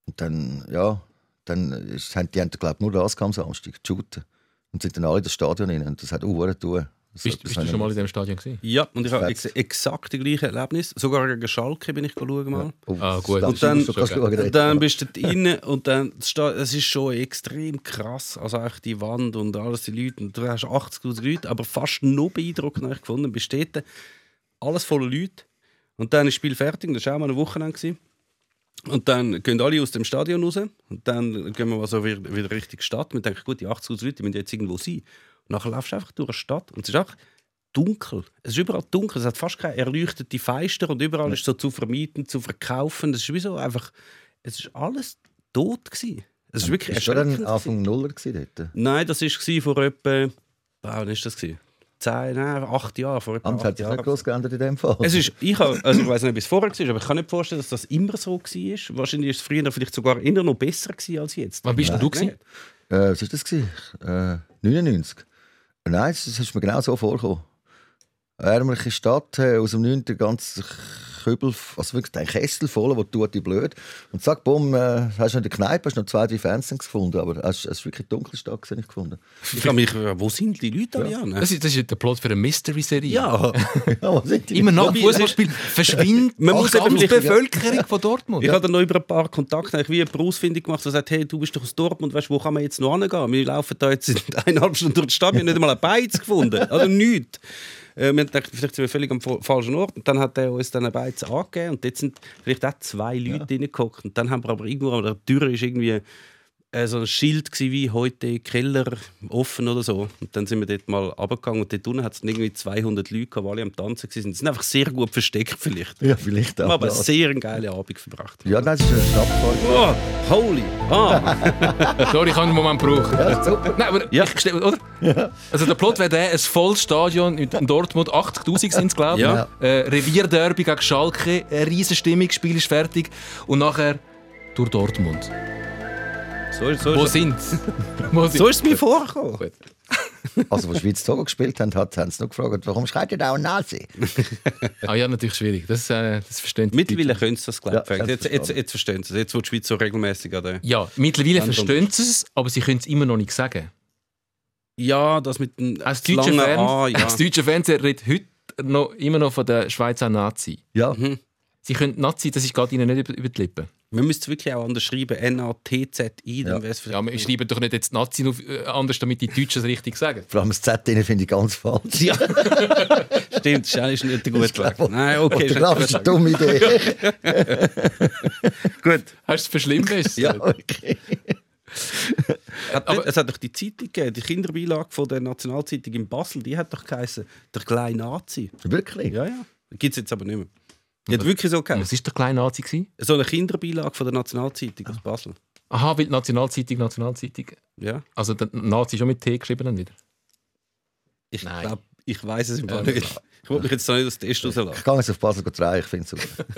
Und dann, ja, dann ist, haben die glaube ich, nur das am Samstag, shooten. Und sind dann alle in das Stadion rein und das hat auch tun. Das Bist, bist du schon mal in dem Stadion gesehen? Ja, und ich habe ex exakt die gleiche Erlebnis. Sogar gegen Schalke bin ich schauen mal. Oh, Ah, gut. Und dann- du schon schauen, Und dann bist du rein und dann es ist schon extrem krass. Also auch die Wand und alles, die Leute. Und du hast 80'000 Leute, aber fast noch ich gefunden. Du bist dort, alles voller Leute. Und dann ist das Spiel fertig, das war auch mal ein Wochenende. Und dann gehen alle aus dem Stadion raus. Und dann gehen wir also wieder, wieder Richtung Stadt. Wir denken, gut, die 80'000 Leute die müssen jetzt irgendwo sein. Und nachher laufst du einfach durch die Stadt und es ist einfach dunkel. Es ist überall dunkel. Es hat fast keine erleuchtete Fenster und überall ist so zu vermieten, zu verkaufen. Es ist wie so einfach, es ist alles tot gewesen. Es ist wirklich Ist schon dann erschreckend Anfang Nuller gewesen dort? Nein, das war vor etwa, wann ist das? gewesen? Zehn, nein, acht Jahren. Vor etwa Amt acht hat sich nicht groß geändert in dem Fall. Es ist, ich, also ich weiß nicht, ob es vorher war, aber ich kann nicht vorstellen, dass das immer so war. Wahrscheinlich ist es früher vielleicht sogar eher noch besser gewesen als jetzt. Wann bist denn du gewesen? Äh, was war das? Gewesen? Äh, 99? Nein, das ist mir genau so vorgekommen. Eine ärmliche Stadt, äh, aus dem 9. ganz Kübel, also wirklich ein Kessel voll, wo tut die blöd. Und zack, bumm, äh, hast du noch in der Kneipe, hast noch zwei, drei Fenster gefunden, aber es ist wirklich eine dunkle Stadt gewesen, ich gefunden. Ich habe mich, äh, wo sind die Leute alle an? Das ist, das ist der Plot für eine Mystery-Serie. Ja, ja, die? Immer nach dem Fußballspiel verschwindet Man muss die eben ganze vielleicht- Bevölkerung von Dortmund. ich habe dann noch über ein paar Kontakte wie eine Ausfindung gemacht, der sagt, hey, du bist doch aus Dortmund, weißt, wo kann man jetzt noch hingehen? Wir laufen da jetzt in eineinhalb Stunden durch die Stadt, wir haben nicht einmal ein Beiz gefunden, also nichts. Äh, wir haben gedacht, vielleicht sind wir völlig am fa- falschen Ort. Und dann hat er uns dann ein Beiz angegeben und dort sind vielleicht auch zwei Leute reingeguckt. Und dann haben wir aber irgendwo an der Tür ist irgendwie äh, so ein Schild gewesen, wie heute Keller offen oder so. Und dann sind wir dort mal runtergegangen und dort unten hat es irgendwie 200 Leute gehabt, die alle am Tanzen waren. Die sind einfach sehr gut versteckt vielleicht. Ja, vielleicht Wir auch. haben aber ja. sehr einen geilen Abend verbracht. ja, es ist eine Stadtfahrt. Oh, holy! Ah, Sorry, ich habe einen Moment gebraucht. Ja, super. Nein, aber Ja. ich oder? Also der Plot wäre der, ein volles Stadion in Dortmund, 80'000 sind es, glaube ich. Ja. Äh, Revierderby gegen Schalke, eine riesen Stimmung, das Spiel ist fertig. Und nachher durch Dortmund. So, so, Wo sind sie? Wo sind so ist es mir vorgekommen. Gut. Also, wo Schweiz Togo gespielt haben, hat, haben sie noch gefragt, warum schreit ihr da auch Nazi? Ah ja, natürlich schwierig. Das, äh, das verstehen die Mittlerweile können sie das, glaube ich. Ja, jetzt, jetzt, jetzt verstehen sie es. Jetzt, wo die Schweiz so regelmäßig an. Ja, mittlerweile verstehen sie es, aber sie können es immer noch nicht sagen. Ja, das mit dem Als das deutscher, Fern A, ja. als deutscher Fernseher redet heute noch, immer noch von der Schweizer Nazi. Ja, Sie können Nazi, das ist gerade ihnen nicht über, über die Lippen. Man müsste wirklich auch anders schreiben. N-A-T-Z-I, Ja. es Ja, wir schreiben doch nicht jetzt Nazi äh, anders, damit die Deutschen es richtig sagen. vor allem das Z finde ich ganz falsch. Ja. Stimmt, das ist nicht der gute Weg. Nein, okay. der ist eine dumme Idee. Gut. Hast du es verschlimmert? Ja. Okay. Hat, Aber- es hat doch die Zeitung gegeben, die Kinderbeilage von der Nationalzeitung in Basel, die hat doch geheißen, der kleine Nazi. Wirklich? Ja, ja. Gibt es jetzt aber nicht mehr. Die hat wirklich so Was geheißen. war der kleine Nazi? Gewesen? So eine Kinderbeilage von der Nationalzeitung aus Basel. Aha, weil die Nationalzeitung, Nationalzeitung. Ja. Also der Nazi schon mit T geschrieben dann wieder. Ich Nein. glaube, ich weiß es im Fall Ähm, nicht. Ich wollte mich jetzt da nicht aus dem Test rauslassen. Ich kann jetzt auf Basel drehen, ich finde es super.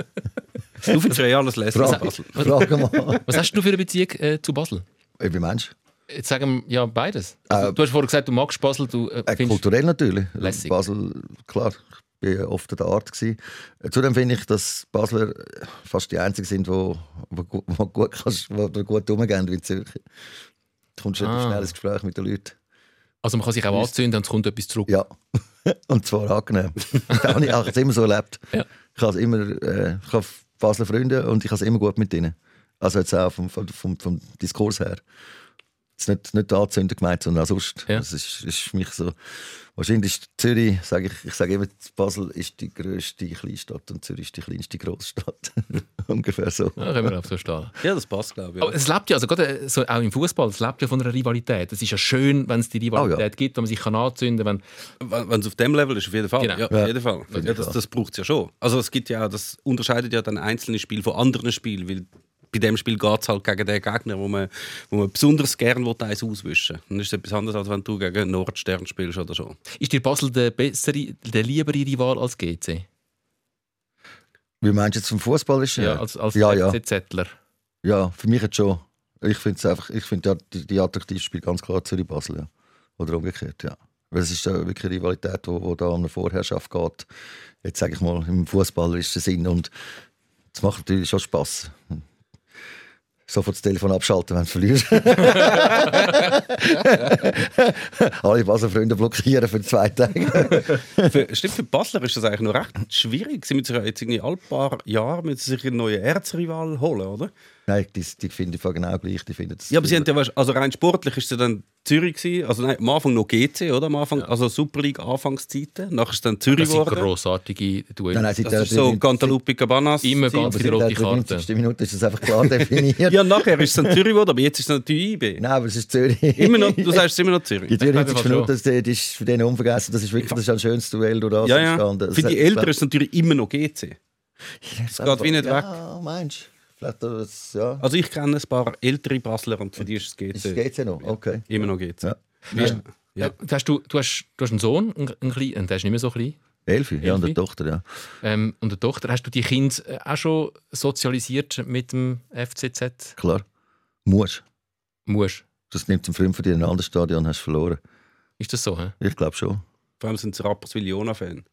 Du findest reales Lesen Frage, Basel. frage mal. Was hast du für eine Beziehung äh, zu Basel? Äh, Wie Mensch? Jetzt sagen wir ja beides. Also, Äh, du hast vorher gesagt, du magst Basel, du äh, Äh, findest... kulturell natürlich. lässig. Basel, klar, ich war oft an der Art. Gewesen. Äh, Zudem finde ich, dass Basler äh, fast die einzigen sind, die wo, wo, wo gut, kannst, wo gut umgehen wie in Zürich. Du kommst ah. Schnell ins Gespräch mit den Leuten. Also man kann sich auch anzünden und es kommt etwas zurück. Ja, und zwar angenehm. das habe ich auch immer so erlebt. Ja. Ich habe immer, äh, ich habe Basler Freunde und ich habe es immer gut mit ihnen. Also jetzt auch vom, vom, vom Diskurs her. Jetzt nicht, nicht anzünden gemeint, sondern auch sonst. Ja. Das ist, ist mich so. Wahrscheinlich ist Zürich, sage ich, ich sage immer, Basel ist die grösste Kleinstadt und Zürich ist die kleinste Großstadt. Ungefähr so. Ja, können wir auch so stehen. Ja, das passt, glaube ich. Aber es lebt ja, also gerade äh, so, auch im Fußball, es lebt ja von einer Rivalität. Es ist ja schön, wenn es die Rivalität Oh ja. gibt, wenn man sich kann anzünden kann. Wenn wenn es auf dem Level ist, auf jeden Fall. Genau. Ja, auf jeden Fall. Ja, das das braucht es ja schon. Also es gibt ja, das unterscheidet ja dann einzelne Spiele von anderen Spielen, weil bei dem Spiel geht es halt gegen den Gegner, wo man, wo man besonders gern will, eins auswischen Dann ist es etwas anderes, als wenn du gegen Nordstern spielst oder so. Ist dir Basel der bessere, der liebere Rival als GC? Wie meinst du jetzt vom Fußballerischen? Ja, her? als, als ja, Zettler. ja, für mich jetzt schon. Ich finde einfach, ich finde ja, die, die attraktivste Spiel ganz klar Zürich-Basel. Ja. Oder umgekehrt, ja. Weil es ist äh, wirklich eine Rivalität, die wo, wo da um eine Vorherrschaft geht. Jetzt sage ich mal im fußballerischen Sinn. Und es macht natürlich schon Spass. Sofort das Telefon abschalten, wenn du verlierst. Alle Basel-Freunde blockieren für zwei Tage. Für, stimmt, für Basler ist das eigentlich noch recht schwierig. Sie müssen sich ja jetzt irgendwie alle paar Jahre müssen sich einen neuen Erzrival holen, oder? Nein, die, die finde ich genau gleich. Die finden das Ja, aber sie haben ja, weißt, also rein sportlich ist es dann Zürich gewesen. Also nein, am Anfang noch GC, oder? Am Anfang, also Super League Anfangszeiten. Nachher ist es dann Zürich Das sind geworden. grossartige Duelle. Nein, nein, Das der- ist so Cantalupi Cabanas. Immer ganz aber die rote der Karte. 90. Minute ist das einfach klar definiert. Ja, nachher ist es dann Zürich geworden, aber jetzt ist es natürlich IB. Nein, aber es ist Zürich. Immer noch, du sagst es immer noch Zürich. Die 93 glaube Minuten, das, das ist für den unvergessen. Das ist wirklich das ist ein schönes Duell durch das Ja, ja. entstanden. Für die Eltern ist es natürlich immer noch GC. Es geht wie nicht weg. Ja, meinst du? Vielleicht das, ja. Also ich kenne ein paar ältere Basler und für die ist es GC. Ist es ja noch? Okay. Immer noch GC. Ja. Wie ist- ja. Äh, Hast du, du, hast, du hast einen Sohn, einen, einen kleinen, der ist nicht mehr so klein. Elfi, ja, und eine Tochter, ja. Ähm, und eine Tochter. Hast du die Kinder äh, auch schon sozialisiert mit dem FCZ? Klar. Musst. Musst. Das nimmt zum Freund von dir in ein anderes Stadion, hast du verloren. Ist das so? Hä? Ich glaube schon. Vor allem sind sie Rapperswil-Jona-Fan.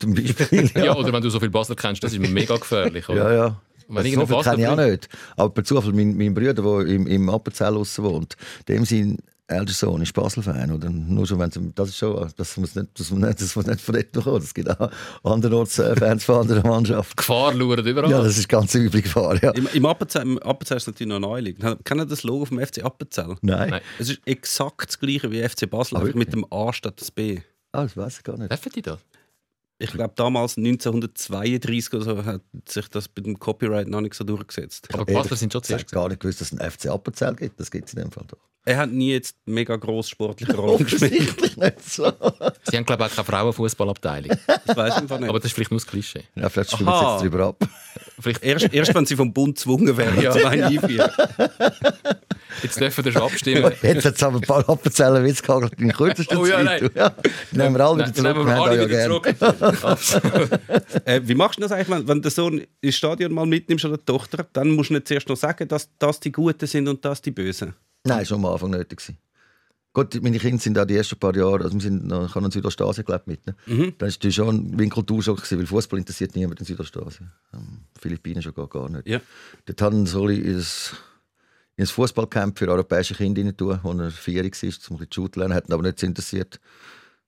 Zum Beispiel. Ja. oder wenn du so viel Basler kennst, das ist mega gefährlich. Oder? Ja, ja. Wenn so viel kenne ich auch nicht. Aber per Zufall, mein, mein Bruder, der im, im Appenzell wohnt, dem sein ältester Sohn ist Basel-Fan. Oder nur schon, wenn sie- das ist schon, das muss nicht, das muss nicht, das muss nicht von dort kommen. Es gibt auch andernorts äh, Fans von anderen Mannschaften. Gefahr lauert überall. Ja, das ist ganz üblich Gefahr, ja. Im, im Appenzell, im Appenzell ist es natürlich noch neulich. Kennen ihr das Logo vom FC Appenzell? Nein. Nein. Es ist exakt das gleiche wie FC Basel, Ah, einfach wirklich? mit dem A statt das B. Ah, das weiß ich gar nicht. Dürfen die das? Ich glaube, damals 1932 oder so hat sich das bei dem Copyright noch nicht so durchgesetzt. Aber Basler sind schon zuerst. gar nicht gewusst, dass es einen FC Appenzell gibt. Das gibt es in dem Fall doch. Er hat nie jetzt mega gross sportliche Rolle gespielt. Offensichtlich nicht so. Sie haben, glaube ich, auch keine Frauenfußballabteilung. Das weiß ich einfach nicht. Aber das ist vielleicht nur das Klischee. Ja, vielleicht stimmen wir Aha. jetzt drüber ab. Vielleicht, erst, erst wenn sie vom Bund gezwungen werden, Ja. zu einem einführen. jetzt dürfen wir schon abstimmen. Jetzt hat es aber ein paar Appenzeller Witz gehagelt in kürzester Oh ja, Zeit. nein. Ja. Die nehmen wir alle wieder zurück. nehmen Wir alle wieder gerne. zurück. Äh, wie machst du das eigentlich, wenn, wenn der Sohn ins Stadion mal mitnimmst oder die Tochter? Dann musst du nicht zuerst noch sagen, dass das die Guten sind und das die Bösen. Nein, schon am Anfang nötig. gewesen. Gut, meine Kinder sind auch die ersten paar Jahre, also wir sind noch, ich habe noch in Südostasien gelebt mit. Ne? Mhm. Dann war schon ein Kulturschock, gewesen, weil Fußball interessiert niemand in Südostasien. Ähm, Philippinen schon gar, gar nicht. Ja. Dort haben in ein, in ein Fußballcamp für europäische Kinder rein tun, wo er vier war, um ein bisschen zu lernen, hat ihn aber nicht interessiert.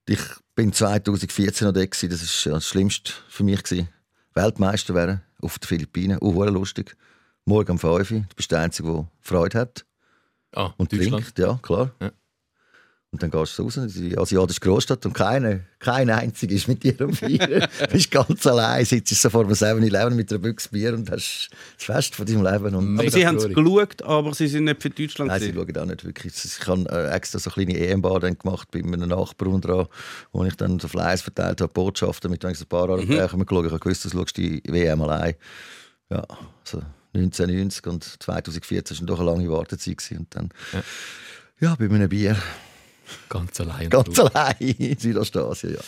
Ich bin 2014 noch da, gewesen, das war das Schlimmste für mich. Gewesen. Weltmeister werden auf den Philippinen, oh, hure lustig. Morgen um 5 Uhr, du bist der Einzige, der Freude hat. Ah, Und Deutschland. trinkt, ja, klar. Ja. Und dann gehst du raus in die asiatische Großstadt und keine, keine einzige ist mit dir am Feiern. du bist ganz allein, sitzt so vor einem 7-Eleven mit einer Büchse Bier und hast das Fest von deinem Leben. Und Aber sie haben es geschaut, aber sie sind nicht für Deutschland. Nein, sie schauen auch nicht wirklich. Ich habe äh, extra so kleine EM-Bar dann gemacht bei einem Nachbarn dran, wo ich dann so Fleiß verteilt habe, Botschaften mit ein paar Europäern mhm. geschaut. Ich habe gewusst, du schaust die WM allein. Ja, also 1990 und 2014 war doch eine lange Wartezeit. gewesen. Und dann, ja, bei einem Bier, Ganz allein. ganz allein in Südostasien, ja.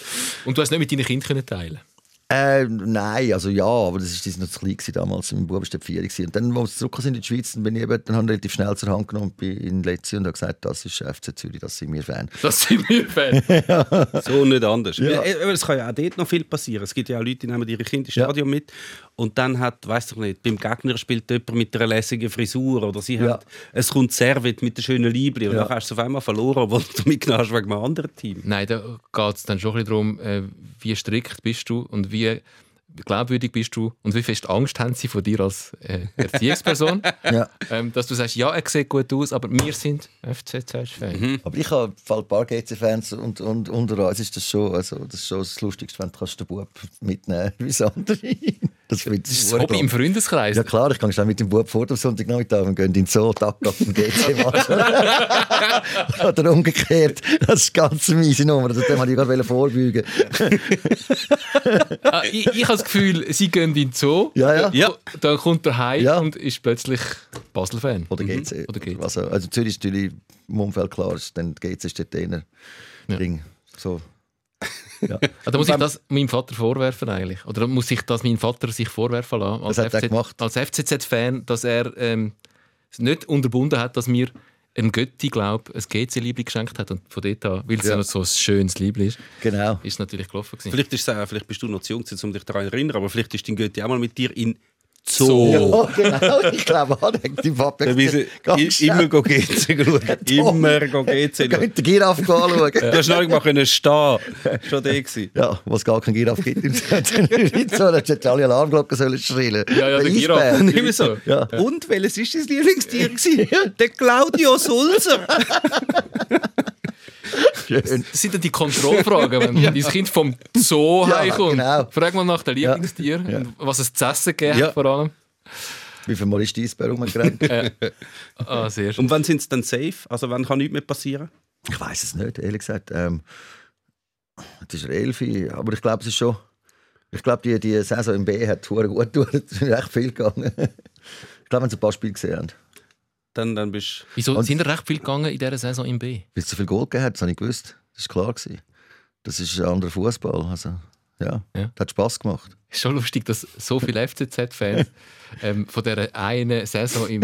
Und du hast nicht mit deinen Kindern können teilen Äh, nein, also ja, aber das ist, das ist noch zu klein gewesen damals. Mein Bub war vier. Und dann, als wir zurück sind in die Schweiz, dann bin ich eben, dann habe ich relativ schnell zur Hand genommen bin in Lezzi und habe gesagt, das ist FC Zürich, das sind wir Fan. Das sind wir Fan. So nicht anders. Ja. Aber Es kann ja auch dort noch viel passieren. Es gibt ja auch Leute, die nehmen ihre Kinder ins Ja. Stadion mit und dann hat, weiß ich nicht, beim Gegner spielt jemand mit einer lässigen Frisur oder sie Ja. hat, es kommt Servet mit der schönen Liebli und Ja. dann hast du es auf einmal verloren, obwohl du mitgenommen hast wegen einem anderen Team. Nein, da geht es dann schon ein bisschen darum, äh, wie strikt bist du und wie glaubwürdig bist du und wie fest Angst haben sie vor dir als äh, Erziehungsperson, Ja. ähm, dass du sagst, ja, er sieht gut aus, aber wir sind FCZ-Fan. Aber ich habe ein paar GC-Fans und, und unter uns ist das schon, also, das ist schon das Lustigste, wenn du den Bub mitnehmen wie das andere. Das, Das ist das Hobby im. Freundeskreis. Ja klar, ich kann schnell mit dem Bub vor dem Sonntagnachmittag und gehen in den Zoo, Tag auf den GC-Match. Oder umgekehrt. Das ist ganz miese Nummer. Das wollte ich gerade vorbeugen. Ah, ich ich habe das Gefühl, sie gehen in den Zoo, Ja, ja. Ja. dann kommt er heim Ja. und ist plötzlich Basel-Fan. Oder GC. Oder GC. Also, also Zürich ist natürlich im Umfeld klar, ist, dann GC ist dort eher Ja. Ding. So. Ja. Ah, da muss ich das meinem Vater vorwerfen eigentlich. Oder muss ich das meinem Vater sich vorwerfen lassen? Als, Was hat er gemacht? als FCZ-Fan, dass er ähm, es nicht unterbunden hat, dass wir ein Götti, glaube ein GC-Liebling geschenkt hat. Und von dort an, weil es ja. Ja. noch so ein schönes Liebling ist, Genau. ist es natürlich gelaufen. Gewesen. Vielleicht, ist es auch, vielleicht bist du noch zu jung, um dich daran zu erinnern, aber vielleicht ist dein Götti auch mal mit dir in Zoo. Ja, genau. Ich glaube, auch, die Papa immer go GC schauen. Immer go GC schauen. Könnt den Giraffe anschauen. Du hast noch nicht mal können stehen. Schon der gewesen. Ja, wo es gar keinen Giraffe gibt im so, da hätten alle Alarmglocken sollen schrillen. Ja, ja, der Giraffe. Immer so. Ja. Und welches ist dein Lieblingstier gewesen? Der Claudio Sulzer. Schön. Das sind dann die Kontrollfragen, wenn dein Kind vom Zoo Ja, heimkommt. genau. Frag mal nach dem Ja. Lieblingstier Ja. und was es zu essen gegeben Ja. hat vor allem. Wie viel Mal ist die Eisbär rumgerannt? Ah, sehr schön. Und wann sind sie dann safe? Also wann kann nichts mehr passieren? Ich weiß es nicht, ehrlich gesagt. Ähm, das ist Elfi, aber ich glaube, es ist schon. Ich glaube, die, die Saison im B hat hure gut getan. Es ist echt viel gegangen. Ich glaube, wenn sie ein paar Spiele gesehen haben. Dann, dann bist Wieso Und- sind ihr recht viel gegangen in dieser Saison im B? Weil es so viel Goal gegeben hat, das habe ich gewusst. Das war klar. Gewesen. Das ist ein anderer Fußball. Also, ja, Ja. hat Spass gemacht. Ist schon lustig, dass so viele FCZ-Fans ähm, von dieser einen Saison im,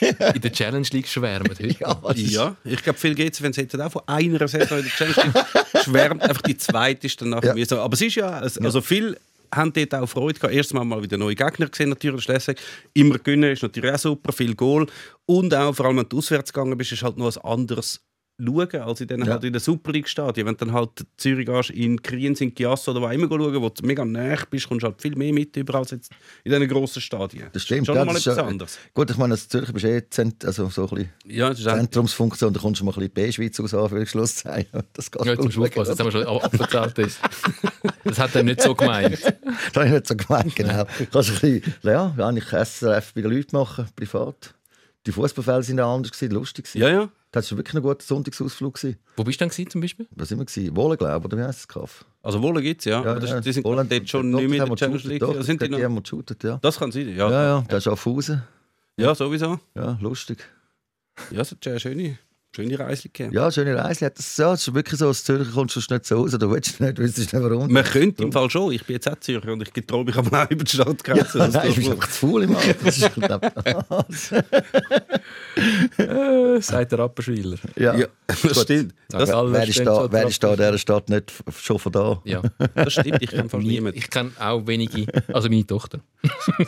in der Challenge League schwärmen. Heute. Ja, das Ja, ich glaube, viele GC-Fans hätten auch von einer Saison in der Challenge League schwärmt. Einfach die zweite ist dann nachher Ja. so. Aber es ist ja, also also viele haben dort auch Freude gehabt. Erstmal mal wieder neue Gegner gesehen, natürlich. Schleswig. Immer gewinnen ist natürlich auch super, viel Goal. Und auch, vor allem, wenn du auswärts gegangen bist, ist halt noch ein anderes Schauen, als in, den, Ja. halt in der Super League-Stadien. Wenn du dann halt in Zürich gehst, in Kriens, in Chiasso oder wo immer schauen, wo du mega nah bist, kommst du halt viel mehr mit über als jetzt in diesen grossen Stadien. Das stimmt. Schon ja, mal das ist etwas ja- anderes. Gut, ich meine, als Zürcher bist du eh Zent also so ein Ja, das ist auch Zentrumsfunktion. Da kommst du mal ein bisschen B-Schweiz aus an, für den Schluss zu sagen. Das geht Ja, musst du aufpassen, jetzt haben wir schon abverzahlt. Das. das hat er nicht so gemeint. Das habe ich nicht so gemeint, genau. Kannst du ein bisschen, ja, eigentlich SRF bei den Leuten machen, privat. Die Fußballfälle waren auch anders, lustig. Ja, ja. Das war wirklich ein guter Sonntagsausflug. Gewesen. Wo bist du denn gewesen, zum Beispiel? Was immer gewesen? Wohlen, glaube ich, oder wie heisst es? Kaff? Also Wohlen gibt es, ja. aber das, die sind Wohlen- dort schon nicht mehr in der wir Challenge League. Doch, sind die die noch? haben wir geshootet, ja. Das kann sein, ja. Ja, ja, das ist Schaffhausen. Ja, sowieso. Ja, lustig. Ja, es hat eine schöne, schöne Reise gegeben. Ja, schöne Reise. hat Das, ja, das ist wirklich so, als Zürcher kommst du nicht so raus. Du willst nicht, wüsstest nicht warum. Man könnte im Fall schon. Ich bin jetzt auch Zürcher und ich getraue mich aber auch über die Stadtgrenze. Ja, Das nein, bist man- einfach zu faul im Alter. Das ist, glaub, Äh, sagt der Rapperschweiler. ja. ja, das stimmt. Das, Alle Wer ist, da, so wer ist da in dieser Stadt nicht schon von da? Ja. das stimmt. Ich kenne fast Nie- niemanden. Ich kenne auch wenige, also meine Tochter.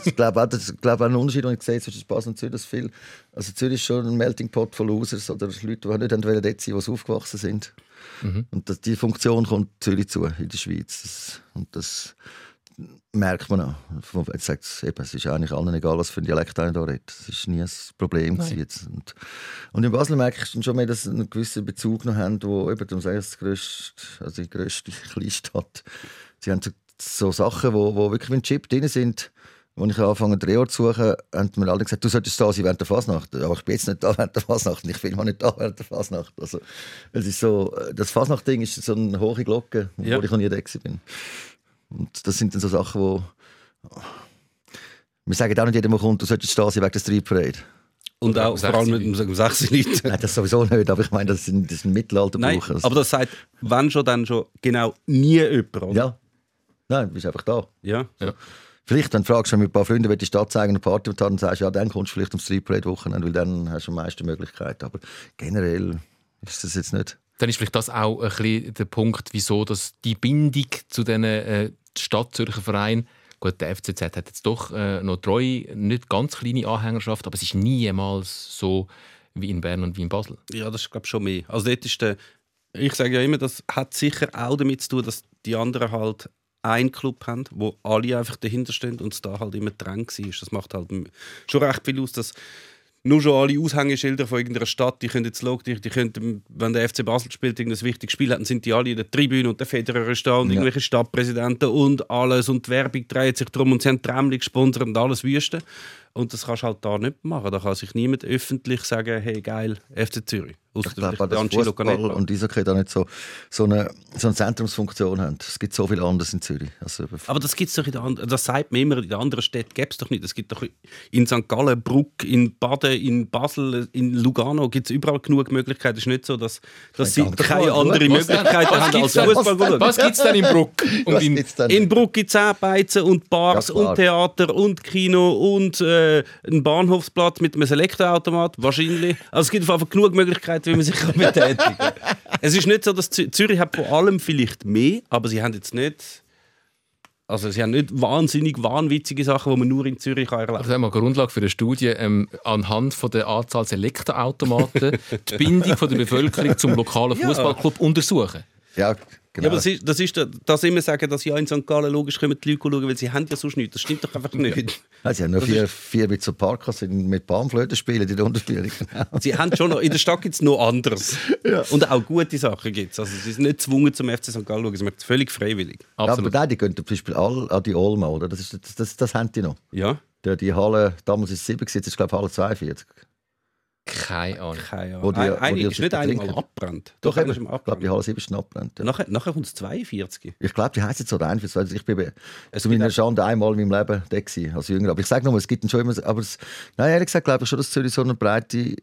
Ich glaube auch, das ich glaube auch ein Unterschied, den ich sehe zwischen Basel und Zürich, dass viel, also Zürich ist schon ein Melting Pot von Losers oder Leute, die nicht wollen dort sein, die aufgewachsen sind. Und das, die Funktion kommt Zürich zu in der Schweiz. Das, und das merkt man auch. Jetzt sagt es, eben, es ist eigentlich allen egal, was für ein Dialekt einer da redet. Das ist nie ein Problem jetzt. Und, und in Basel merke ich schon mehr, dass sie einen gewissen Bezug noch haben, wo eben, darum sage ich, das grösste, also die grösste Kleinstadt. Sie haben so, so Sachen, wo, wo wirklich wie ein Chip drin sind. Als ich angefangen habe, Drehort zu suchen, haben mir alle gesagt, du solltest da sein während der Fasnacht. Aber ich bin jetzt nicht da während der Fasnacht und ich bin auch nicht da während der Fasnacht. Also, es ist so, das Fasnacht-Ding ist so eine hohe Glocke, wo Ja. ich noch nie da bin. Und das sind dann so Sachen, wo... Wir sagen auch nicht jedem, der kommt, du solltest da sein wegen der Street Parade. Und Oder auch vor allem 16 mit dem 6 Leuten. Nein, das sowieso nicht, aber ich meine, das sind, das sind Mittelalterbuch. Nein, Also, aber das sagt, wenn schon, dann schon genau nie jemand. Oder? ja. Nein, du bist einfach da. ja. Vielleicht, wenn du fragst, wenn du mit ein paar Freunden willst, die Stadt zeigen, eine Party haben, dann sagst du, ja, dann kommst du vielleicht am Street Parade Wochenende, weil dann hast du am meisten Möglichkeiten. Aber generell ist das jetzt nicht. Dann ist vielleicht das auch ein bisschen der Punkt, wieso dass die Bindung zu diesen äh, Stadtzürcher Vereinen Gut, der FCZ hat jetzt doch äh, noch treu, nicht ganz kleine Anhängerschaft, aber es ist niemals so wie in Bern und wie in Basel. Ja, das ist glaube ich schon mehr. Also dort ist der, ich sage ja immer, das hat sicher auch damit zu tun, dass die anderen halt einen Club haben, wo alle einfach dahinter stehen und es da halt immer dran war. Das macht halt schon recht viel aus, dass nur schon alle Aushängeschilder von irgendeiner Stadt, die können jetzt schauen, die, die können, wenn der FC Basel spielt, irgendein wichtiges Spiel hat, dann sind die alle in der Tribüne und der Federer ist da und Ja. irgendwelche Stadtpräsidenten und alles und die Werbung dreht sich drum und sie haben Trämli gesponsert und alles Wüste. Und das kannst du halt da nicht machen. Da kann sich niemand öffentlich sagen, hey geil, FC Zürich. Ausser Ich glaube, dass Angelo Fußball Canella. und Eishockey da nicht so, so, eine, so eine Zentrumsfunktion haben. Es gibt so viel anderes in Zürich. Also, Aber das gibt's doch in der anderen, das sagt man immer, in den anderen Städten gäbe es doch nicht. Es gibt doch in St. Gallen, Bruck, in Baden, in Basel, in Lugano gibt es überall genug Möglichkeiten. Es ist nicht so, dass, dass sie keine andere Was haben als? Fußball. Was gibt es denn in Bruck? Und was in, gibt's denn? In Bruck gibt es auch Beizen und Bars Ja, und Theater und Kino und äh, äh, einen Bahnhofsplatz mit einem Elektroautomat? Wahrscheinlich. Also es gibt einfach genug Möglichkeiten, wie man sich kann betätigen kann. es ist nicht so, dass Zü- Zürich hat vor allem vielleicht mehr, aber sie haben jetzt nicht... Also sie haben nicht wahnsinnig wahnwitzige Sachen, die man nur in Zürich kann erleben Also haben wir eine Grundlage für eine Studie ähm, anhand von der Anzahl der Elektroautomaten die Bindung von der Bevölkerung zum lokalen Fußballclub untersuchen. Ja, Ja, genau. aber das ist, das ist da- dass immer sagen, dass ja in St. Gallen logisch kommen die Leute schauen, weil sie haben ja sonst nichts. Das stimmt doch einfach nicht. Ja, sie haben noch vier, vier mit so Parkas mit Bahnflöten spielen in der Unterführung. Genau. Sie haben schon noch, in der Stadt gibt es noch anderes. Und auch gute Sachen gibt es. Also sie sind nicht gezwungen zum FC St. Gallen zu schauen, sie machen es völlig freiwillig. Ja, aber nein, die gehen zum Beispiel alle an die Olma, oder? Das, ist, das, das, das haben die noch. Ja, Die, die Halle, damals ist es 7, jetzt ist glaube ich Halle 42. Keine Ahnung. keine Wo Ahnung. die- Ein- wo die ist nicht einmal abbrennt. Doch, eben. ist Ich glaube, die. Halle 7 ist schon abbrennt. Ja. Nachher, nachher kommt es 42. Ich glaube, die heisst jetzt so rein. Also ich bin bei- Es zu meiner Schande einmal in meinem Leben da gewesen, als Jünger. Aber ich sage nochmal, es gibt schon immer... Aber es, nein, ehrlich gesagt glaube ich schon, dass Zürich so eine breite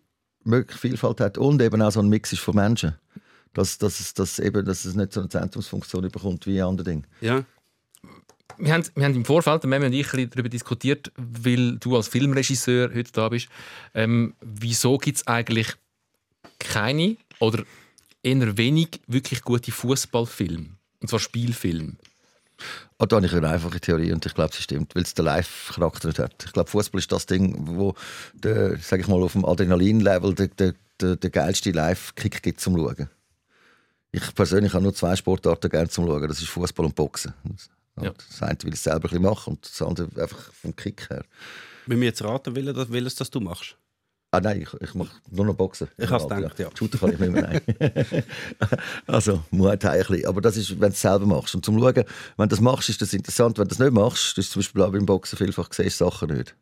mögliche Vielfalt hat und eben auch so ein Mix ist von Menschen. Dass, dass, es, dass, eben, dass es nicht so eine Zentrumsfunktion bekommt wie andere Dinge. Ja. Wir haben, wir haben im Vorfeld, Memi und ich, darüber diskutiert, weil du als Filmregisseur heute da bist. Ähm, wieso gibt es eigentlich keine oder eher wenig wirklich gute Fußballfilme? Und zwar Spielfilme. Ah, da habe ich eine einfache Theorie und ich glaube, sie stimmt, weil es den Live-Charakter hat. Ich glaube, Fußball ist das Ding, wo der, ich mal, auf dem Adrenalin-Level der, der, der, der geilste Live-Kick gibt zum Schauen. Ich persönlich habe nur zwei Sportarten gerne zum Schauen. Das ist Fußball und Boxen. Ja. Das eine will ich selber ein machen und das andere einfach vom Kick her. Wenn wir jetzt raten, welches, welches das du machst. Ah nein, ich, ich mache nur noch Boxen. Ich hab's gedacht, ja. Shooter kann ich nicht mehr, nein. also, Muay Thai ein bisschen. Aber das ist, wenn du es selber machst. Und zum Schauen, wenn du das machst, ist das interessant. Wenn du das nicht machst, das ist zum Beispiel auch beim Boxen vielfach siehst du Sachen nicht.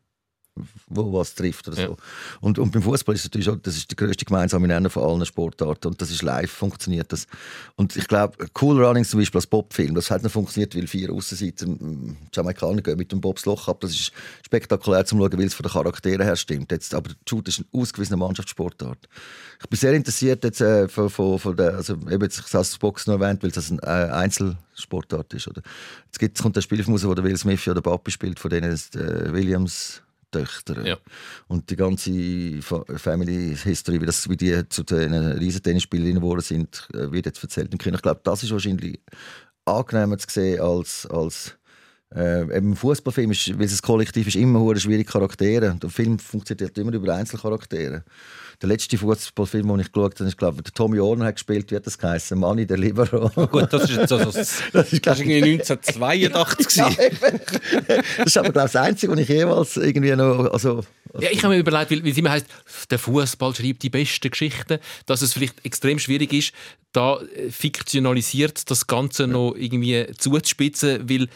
Wo was trifft oder so. Ja. Und, und beim Fußball ist es natürlich auch, das ist der grösste gemeinsame Nenner von allen Sportarten. Und das ist live, funktioniert das. Und ich glaube, Cool Runnings zum Beispiel als Bobfilm, das hat nicht funktioniert, weil vier Außenseiter mm, Jamaikaner gehen mit dem Bobs Loch ab. Das ist spektakulär zum Schauen, weil es von den Charakteren her stimmt. Jetzt, aber Shoot ist ein ausgewiesener Mannschaftssportart. Ich bin sehr interessiert jetzt, äh, von, von, von der, also eben jetzt, ich habe das Boxen erwähnt, weil es ein äh, Einzelsportart ist. Oder? Jetzt gibt's, kommt der Spielfilm raus, wo der Will Smith ja der Papi spielt, von denen ist, äh, Williams Töchter. Ja. Und die ganze Fa- Family History, wie, das, wie die zu den riesen Tennisspielerinnen geworden sind, äh, wird jetzt erzählt. Kino. Ich glaube, das ist wahrscheinlich angenehmer zu sehen als, als äh, eben ein Fußballfilm, ist, weil es ein Kollektiv ist, immer hure schwierige Charaktere. Der Film funktioniert immer über Einzelcharaktere. Der letzte Fußballfilm, den ich geschaut habe, ist, glaube der Tommy Orner hat gespielt, wie hat das geheißen? Manni, der Libero. Gut, das ist jetzt also, das, Das ist, das ist irgendwie 1982 gewesen. das ist aber, glaube ich, das Einzige, was ich jemals irgendwie noch... Also, Ja, ich habe mir überlegt, weil, weil es immer heisst, der Fußball schreibt die besten Geschichten, dass es vielleicht extrem schwierig ist, da fiktionalisiert das Ganze noch irgendwie zuzuspitzen, weil,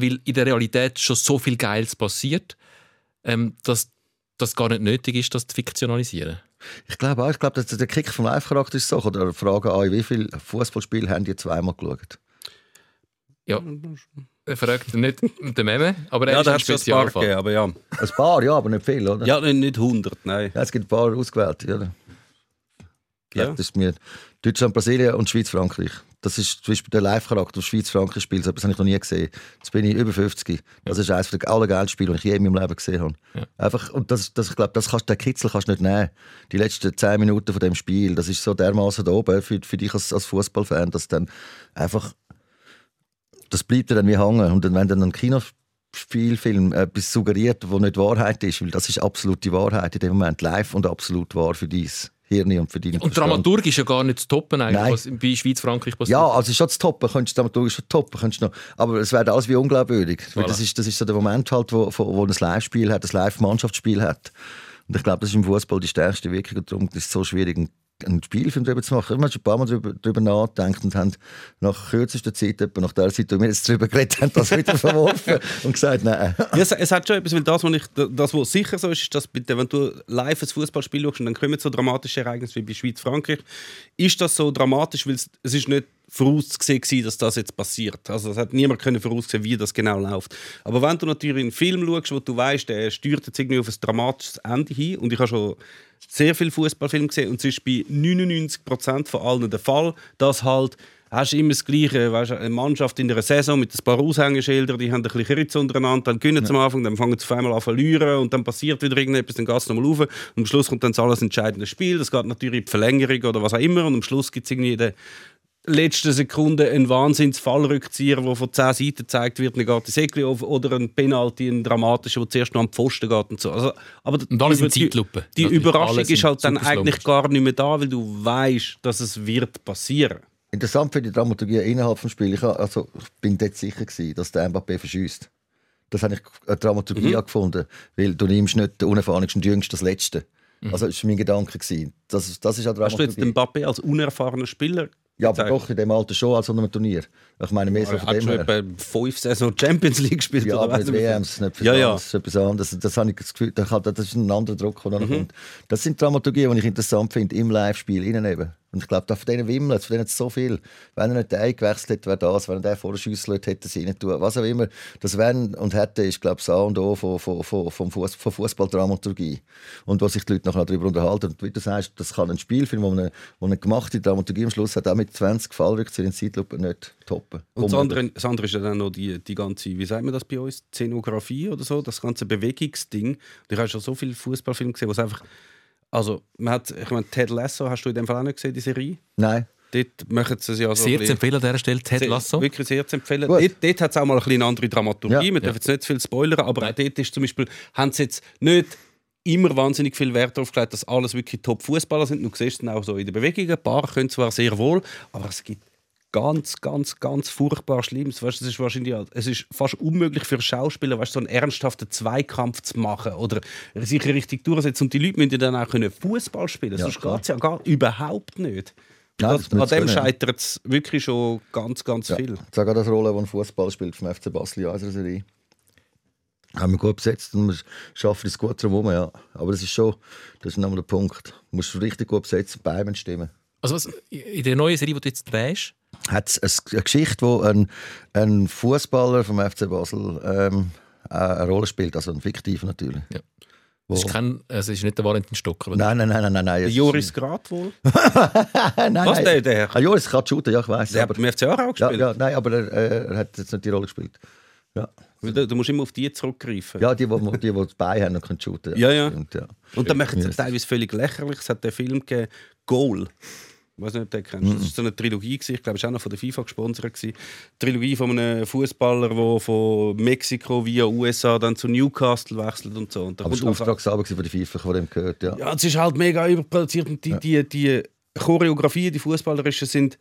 weil in der Realität schon so viel Geiles passiert, ähm, dass das gar nicht nötig ist, das zu fiktionalisieren. Ich glaube auch, ich glaube, dass der Kick vom Live-Charakter ist so. Oder Frage an, wie viele Fußballspiele haben die zweimal geschaut? Ja, er fragt nicht den Meme, aber er Ja, ist da ein hat es schon ein paar Spezialfall. gegeben, aber ja. Ein paar, ja, aber nicht viel, oder? Ja, nicht 100, nein. Ja, es gibt ein paar ausgewählte, oder? Ja. Das ist mir Deutschland, Brasilien und Schweiz, Frankreich. Das ist zum Beispiel der Live-Charakter, Schweiz-Frankreich spielt. Das habe ich noch nie gesehen. Jetzt bin ich über 50. Das ist eines der allergeilsten Spiele, die ich je in meinem Leben gesehen habe. Ja. Einfach, und das, das, ich glaube, das kannst, den Kitzel kannst du nicht nehmen. Die letzten 10 Minuten von dem Spiel, das ist so dermaßen da oben für, für dich als, als Fußballfan, dass dann einfach das bleibt dir dann wie hängen. Und dann, wenn dann ein Kinospielfilm etwas suggeriert, wo nicht Wahrheit ist, weil das ist absolute Wahrheit in dem Moment, live und absolut wahr für dein Hirn und deinen Und Verstand. Dramaturg ist ja gar nicht zu toppen, eigentlich, Nein. was bei Schweiz-Frankreich passiert. Ja, also schon zu toppen, könntest du dramaturgisch schon toppen, könntest noch, aber es wird alles wie unglaubwürdig. Voilà. das, ist, das ist so der Moment halt, wo, wo ein Live-Spiel hat, ein Live-Mannschaftsspiel hat. Und ich glaube, das ist im Fußball die stärkste Wirkung und darum ist es so schwierig, einen, einen Spielfilm darüber zu machen. Wir haben schon ein paar Mal darüber, darüber nachgedacht und haben nach kürzester Zeit, etwa nach der Zeit, wo wir jetzt darüber geredet haben, das wieder verworfen und gesagt, nein. Ja, es, es hat schon etwas, weil das, was, ich, das, was sicher so ist, ist, dass bitte, wenn du live ein Fußballspiel schaust und dann kommen so dramatische Ereignisse wie bei Schweiz-Frankreich, ist das so dramatisch, weil es, es ist nicht vorauszusehen, gewesen, dass das jetzt passiert. Also es hat niemand können voraussehen, wie das genau läuft. Aber wenn du natürlich einen Film schaust, wo du weißt, der steuert jetzt irgendwie auf ein dramatisches Ende hin, und ich habe schon sehr viele Fußballfilme gesehen, und es ist bei 99% von allen der Fall, dass halt hast du immer das Gleiche, weißt, eine Mannschaft in einer Saison mit ein paar Aushängeschildern, die haben ein bisschen Ritz untereinander, dann gewinnen sie am Anfang, dann fangen sie auf einmal an zu verlieren und dann passiert wieder irgendetwas, dann geht es nochmal rauf und am Schluss kommt dann das alles entscheidende Spiel, das geht natürlich in die Verlängerung oder was auch immer und am Schluss gibt es irgendwie der letzten Sekunde einen Wahnsinns-Fallrückzieher, der von 10 Seiten gezeigt wird, dann geht die Säckli auf oder ein Penalty, ein dramatischer, der zuerst noch am Pfosten geht und so. Also, aber Und alles in die- Zeitlupe. Die Natürlich Überraschung ist halt dann eigentlich gar nicht mehr da, weil du weißt, dass es wird passieren. Interessant finde ich die Dramaturgie innerhalb des Spiels. Ich, also, ich bin dort sicher, gewesen, dass der Mbappé verschießt. Das habe ich eine Dramaturgie Mhm. gefunden, weil du nimmst nicht den unerfahrensten und jüngsten das Letzte. Mhm. Also, das war mein Gedanke. Gewesen. Das, das ist eine Hast du jetzt den. Mbappé als unerfahrener Spieler Ja, aber doch in dem Alter schon, als an einem Turnier. Ich meine, mehr so von dem schon her. etwa fünf Saison Champions League gespielt. Ja, oder aber viel. WMs, nicht für Ja, ja. Das ist etwas anderes. Das habe ich das Gefühl, das das ist ein anderer Druck, der Mhm. kommt. Das sind Dramaturgien, die ich interessant finde, im Live-Spiel innen eben. Und ich glaube, da von denen wimmelt von denen hat es so viel. Wenn er nicht den eingewechselt hätte, wäre das. Wenn er den vorschüsselt hätte, sie nicht tun. Was auch immer. Das wären und hätte, ist, glaube ich, das A und O von, von, von, Fuss, von Fußballdramaturgie. Und wo sich die Leute nachher darüber unterhalten. Und wie du sagst, das kann ein Spielfilm, wo eine, wo eine gemachte Dramaturgie am Schluss hat, auch mit 20 Fallrückzügen in Zeitlupe nicht toppen. Und das andere, das andere ist ja dann noch die, die ganze, wie sagt man das bei uns, Szenografie oder so, das ganze Bewegungsding. Und ich habe schon so viele Fußballfilme gesehen, wo es einfach, also man hat, ich meine, Ted Lasso, hast du in dem Fall auch nicht gesehen, die Serie? Nein. Dort machen sie es ja so Sehr zu empfehlen an dieser Stelle, Ted Sehr- Lasso. Wirklich sehr zu empfehlen. Gut. Dort, dort hat es auch mal ein bisschen eine andere Dramaturgie. Ja. Wir dürfen jetzt nicht zu viel spoilern, aber auch dort ist zum Beispiel, haben sie jetzt nicht immer wahnsinnig viel Wert darauf gelegt, dass alles wirklich Top-Fußballer sind. Du siehst es auch so in den Bewegungen. Ein paar können zwar sehr wohl, aber es gibt ganz, ganz, ganz furchtbar Schlimmes. Weißt, es, ist wahrscheinlich, es ist fast unmöglich für Schauspieler, weißt, so einen ernsthaften Zweikampf zu machen oder sich richtig durchsetzen. Und die Leute müssen ja dann auch können Fußball spielen. Ja, Sonst geht es ja gar überhaupt nicht. Nein, das, das an dem scheitert es wirklich schon ganz, ganz Ja. viel. Ich sage auch das Rolle, die ein Fußball spielt vom FC Basel in unserer Serie. Haben wir gut besetzt und wir schaffen es gut drum ja. Aber das ist schon, das ist nochmal der Punkt. Du musst richtig gut besetzen, bei beiden stimmen. Also was, in der neuen Serie, die du jetzt drehst, Hat es eine Geschichte, wo ein, ein Fußballer vom FC Basel ähm, eine Rolle spielt, also ein fiktiv natürlich. Ja. Es ist, kein, es ist nicht der Valentin Stocker. oder? nein, nein, nein, nein, nein. Der Joris Grad wohl? nein, Was, nein. der, der? Ah, Joris kann shooten, ja, ich weiß. Der hat beim FCA auch ja, gespielt. ja, nein, aber er, er hat jetzt nicht die Rolle gespielt. Ja, Du, du musst immer auf die zurückgreifen. ja die, die, die, die das Bein haben und können shooten. Ja, ja. Stimmt, ja. Und dann machen sie Ja. teilweise völlig lächerlich. Es hat den Film gegeben, Goal. Ich weiß nicht, ob du kennst. Das war so eine Trilogie. Gewesen. Ich glaube, es war auch noch von der FIFA gesponsert. Gewesen. Trilogie von einem Fußballer, der von Mexiko via USA dann zu Newcastle wechselt und so. Und da Aber es kommt war Auftragsarbeit von der FIFA, von dem gehört, ja. Ja, es ist halt mega überproduziert und die, die, die Choreografien, die fußballerischen, sind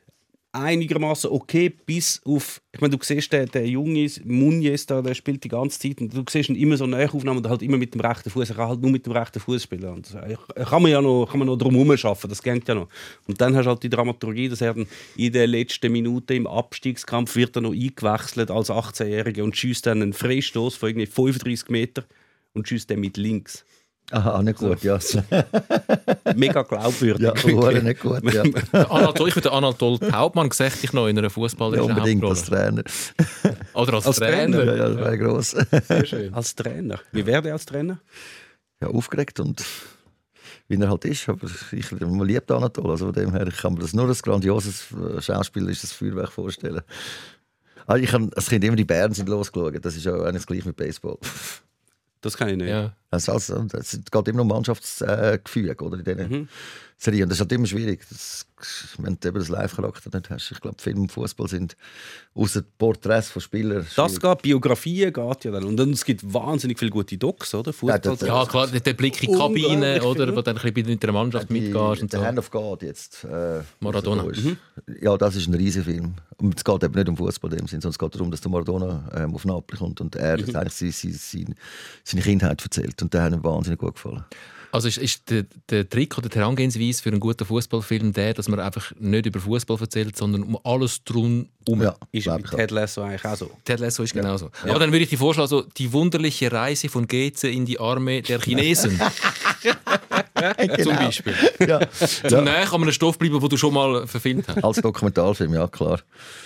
einigermaßen okay, bis auf, ich meine, du siehst den, den Junge Muniz da, der spielt die ganze Zeit und du siehst ihn immer so Nachaufnahmen und halt immer mit dem rechten Fuß. Er kann halt nur mit dem rechten Fuß spielen. Und kann man ja noch, kann man noch drum herum schaffen, das geht ja noch. Und dann hast du halt die Dramaturgie, dass er dann in den letzten Minuten im Abstiegskampf wird er noch eingewechselt als 18-Jähriger und schießt dann einen Freistoß von irgendwie 35 Meter und schießt den mit links. Aha, nicht gut, ja. Mega glaubwürdig. Ja, verdammt nicht gut, ja. Anatol, ich würde den Anatol Hauptmann sehe ich noch in einer ja fußballerischen unbedingt Hauptrolle. als Trainer. Oder als, Als Trainer. Trainer? Ja, ja, das wäre gross. Sehr schön. Als Trainer. Wie wäre der als Trainer? Ja, aufgeregt und wie er halt ist. Aber ich man liebt Anatol. Also von dem her ich kann mir das nur als grandioses äh, schauspielerisches Feuerwerk vorstellen. Ah, ich habe als Kind immer die Bären sind losgeschaut. Das ist ja eigentlich gleich mit Baseball. Das kann ich nicht. Ja. Also, also, es geht immer um Mannschaftsgefüge oder, in diesen Mhm. Serien. Und das ist halt immer schwierig. Das, wenn du eben das Live-Charakter nicht hast. Ich glaube, Film und Fußball sind außer Porträts von Spielern. Das schwierig. geht, Biografien geht ja dann. Und dann, es gibt wahnsinnig viele gute Docs, oder? Fußball. Ja, das- ja, klar, der Blick in die Kabine, oder? Wo dann ein bisschen mit der Mannschaft Die- mitgehst und der so. Hand of God jetzt. Äh, Maradona. was da ist. Ja, das ist ein riesiger Film. Und es geht eben nicht um Fußball in dem Sinn, sondern es geht darum, dass der Maradona ähm, auf Napoli kommt und er Mhm. eigentlich seine, seine, seine Kindheit erzählt. Und der hat ihm wahnsinnig gut gefallen. Also ist, ist der, der Trick oder die Herangehensweise für einen guten Fußballfilm der, dass man einfach nicht über Fußball erzählt, sondern um alles drum herum. Ja, ist auch. Ted Lasso eigentlich auch so. Ted Lasso ist genauso. Aber dann würde ich dir vorschlagen, so die wunderliche Reise von Geze in die Arme der Chinesen. Genau. Zum. Beispiel. Ja. Zum näher an einem Stoff bleiben, den du schon mal verfilmt hast. Als Dokumentarfilm, ja klar.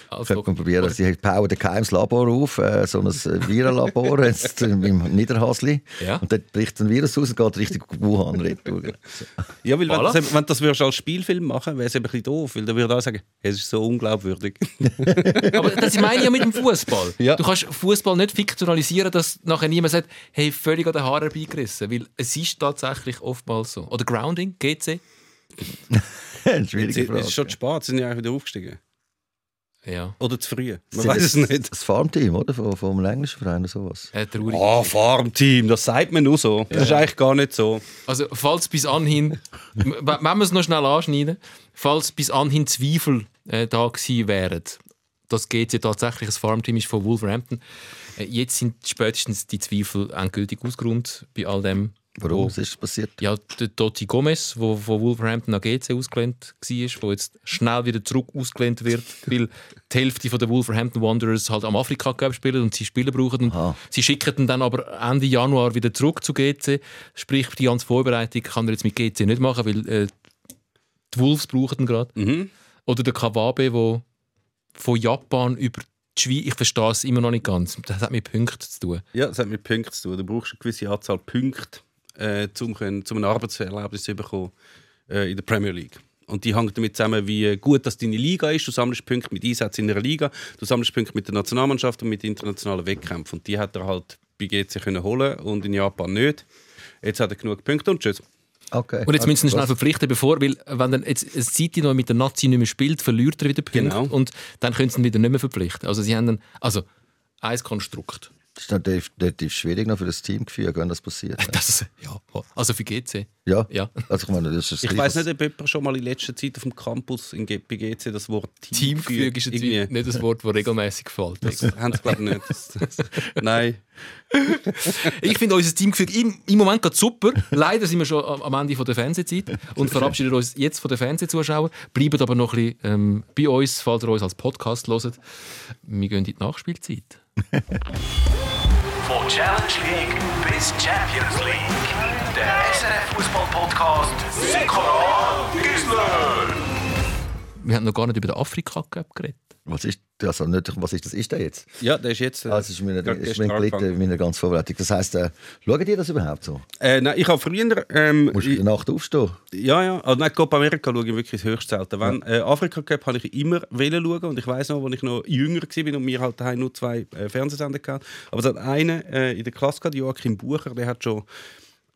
Als Könnte man probieren. Sie bauen ein geheimes Labor auf, äh, so ein äh, Virenlabor jetzt im Niederhasli. Ja. Und dort bricht ein Virus aus und geht Richtung Wuhan retour. So. Ja, weil wenn, Voilà. das, wenn du das würdest als Spielfilm machen wäre es eben ein bisschen doof, weil dann würde auch sagen, es ist so unglaubwürdig. Aber das meine ich ja mit dem Fußball. Ja. Du kannst Fußball nicht fiktionalisieren, dass nachher niemand sagt, hey, völlig an den Haaren herbeigerissen. Weil es ist tatsächlich oftmals so. Oder Grounding, GC. Eine Es schwierige ist Frage. schon zu spät, sie sind ja eigentlich wieder aufgestiegen. Ja. Oder zu früh. Man weiß es nicht. Das Farmteam, oder? Vom, vom englischen Verein oder sowas. Äh, traurig. Ah, Farmteam, das sagt man nur so. Das ist eigentlich gar nicht so. Also, falls bis anhin, wenn wir es noch schnell anschneiden, falls bis anhin Zweifel äh, da gewesen wären, dass GC tatsächlich ein Farmteam ist von Wolverhampton, äh, jetzt sind spätestens die Zweifel endgültig ausgeräumt bei all dem. Warum? wo- Was ist passiert? Ja, der Totti Gomez, der von Wolverhampton nach GC ausgelehnt war, der jetzt schnell wieder zurück ausgelehnt wird, weil die Hälfte der Wolverhampton Wanderers halt am Afrika Cup spielen und sie Spieler brauchen. Und Aha. sie schicken ihn dann aber Ende Januar wieder zurück zu GC. Sprich, die ganze Vorbereitung kann er jetzt mit GC nicht machen, weil äh, die Wolves brauchen ihn gerade. Mhm. Oder der Kawabe, der von Japan über die Schweiz, ich verstehe es immer noch nicht ganz, das hat mit Punkten zu tun. Ja, das hat mit Punkten zu tun. Du brauchst eine gewisse Anzahl Punkte, äh, um, können, um ein Arbeitserlebnis zu bekommen äh, in der Premier League. Und die hängt damit zusammen, wie gut das deine Liga ist. Du sammelst Punkte mit Einsätzen in einer Liga, du sammelst Punkte mit der Nationalmannschaft und mit internationalen Wettkämpfen. Und die hat er halt bei GC können holen und in Japan nicht. Jetzt hat er genug Punkte und tschüss. Okay. Und jetzt müssen sie schnell Was? verpflichten, bevor, weil wenn dann jetzt eine Zeit noch mit der Nazi nicht mehr spielt, verliert er wieder Punkte Genau. und dann können sie ihn wieder nicht mehr verpflichten. Also sie haben dann, also ein Konstrukt. Das ist natürlich relativ schwierig noch für das Teamgefühl, wenn das passiert. Das, ja, also für GC. Ja, Ja. also ich meine, das ist Ich weiß nicht, ob jemand schon mal in letzter Zeit auf dem Campus in bei GC das Wort Teamgefüge ist jetzt irgendwie- nicht das Wort, das regelmäßig fällt. Das haben sie, glaube ich, nicht. Das, das, nein. Ich finde unser Teamgefüge im, im Moment gerade super. Leider sind wir schon am Ende von der Fernsehzeit und verabschieden uns jetzt von den Fernsehzuschauern. Bleiben aber noch ein bisschen ähm, bei uns, falls ihr uns als Podcast hört. Wir gehen in die Nachspielzeit. Challenge League bis Champions League. Der SRF Fußball Podcast Sikora Gisler. Wir haben noch gar nicht über den Afrika Cup geredet. Was ist, also nicht, was ist das? Ist der jetzt? Ja, der ist jetzt. Äh, es ist mir, gerade ist gestern mir gelitten angefangen. in meiner ganzen Vorbereitung. Das heisst, äh, schauen die das überhaupt so? Äh, nein, ich habe früher. Ähm, Musst du in der Nacht aufstehen? Ja, ja. Also, nein, Copa America schaue ich wirklich höchst selten. Wenn, äh, Afrika Cup habe ich immer schauen und ich weiß noch, als ich noch jünger war und wir halt daheim nur zwei äh, Fernsehsender hatten. Aber es hat einen äh, in der Klasse gehabt, Joachim Bucher, der hat schon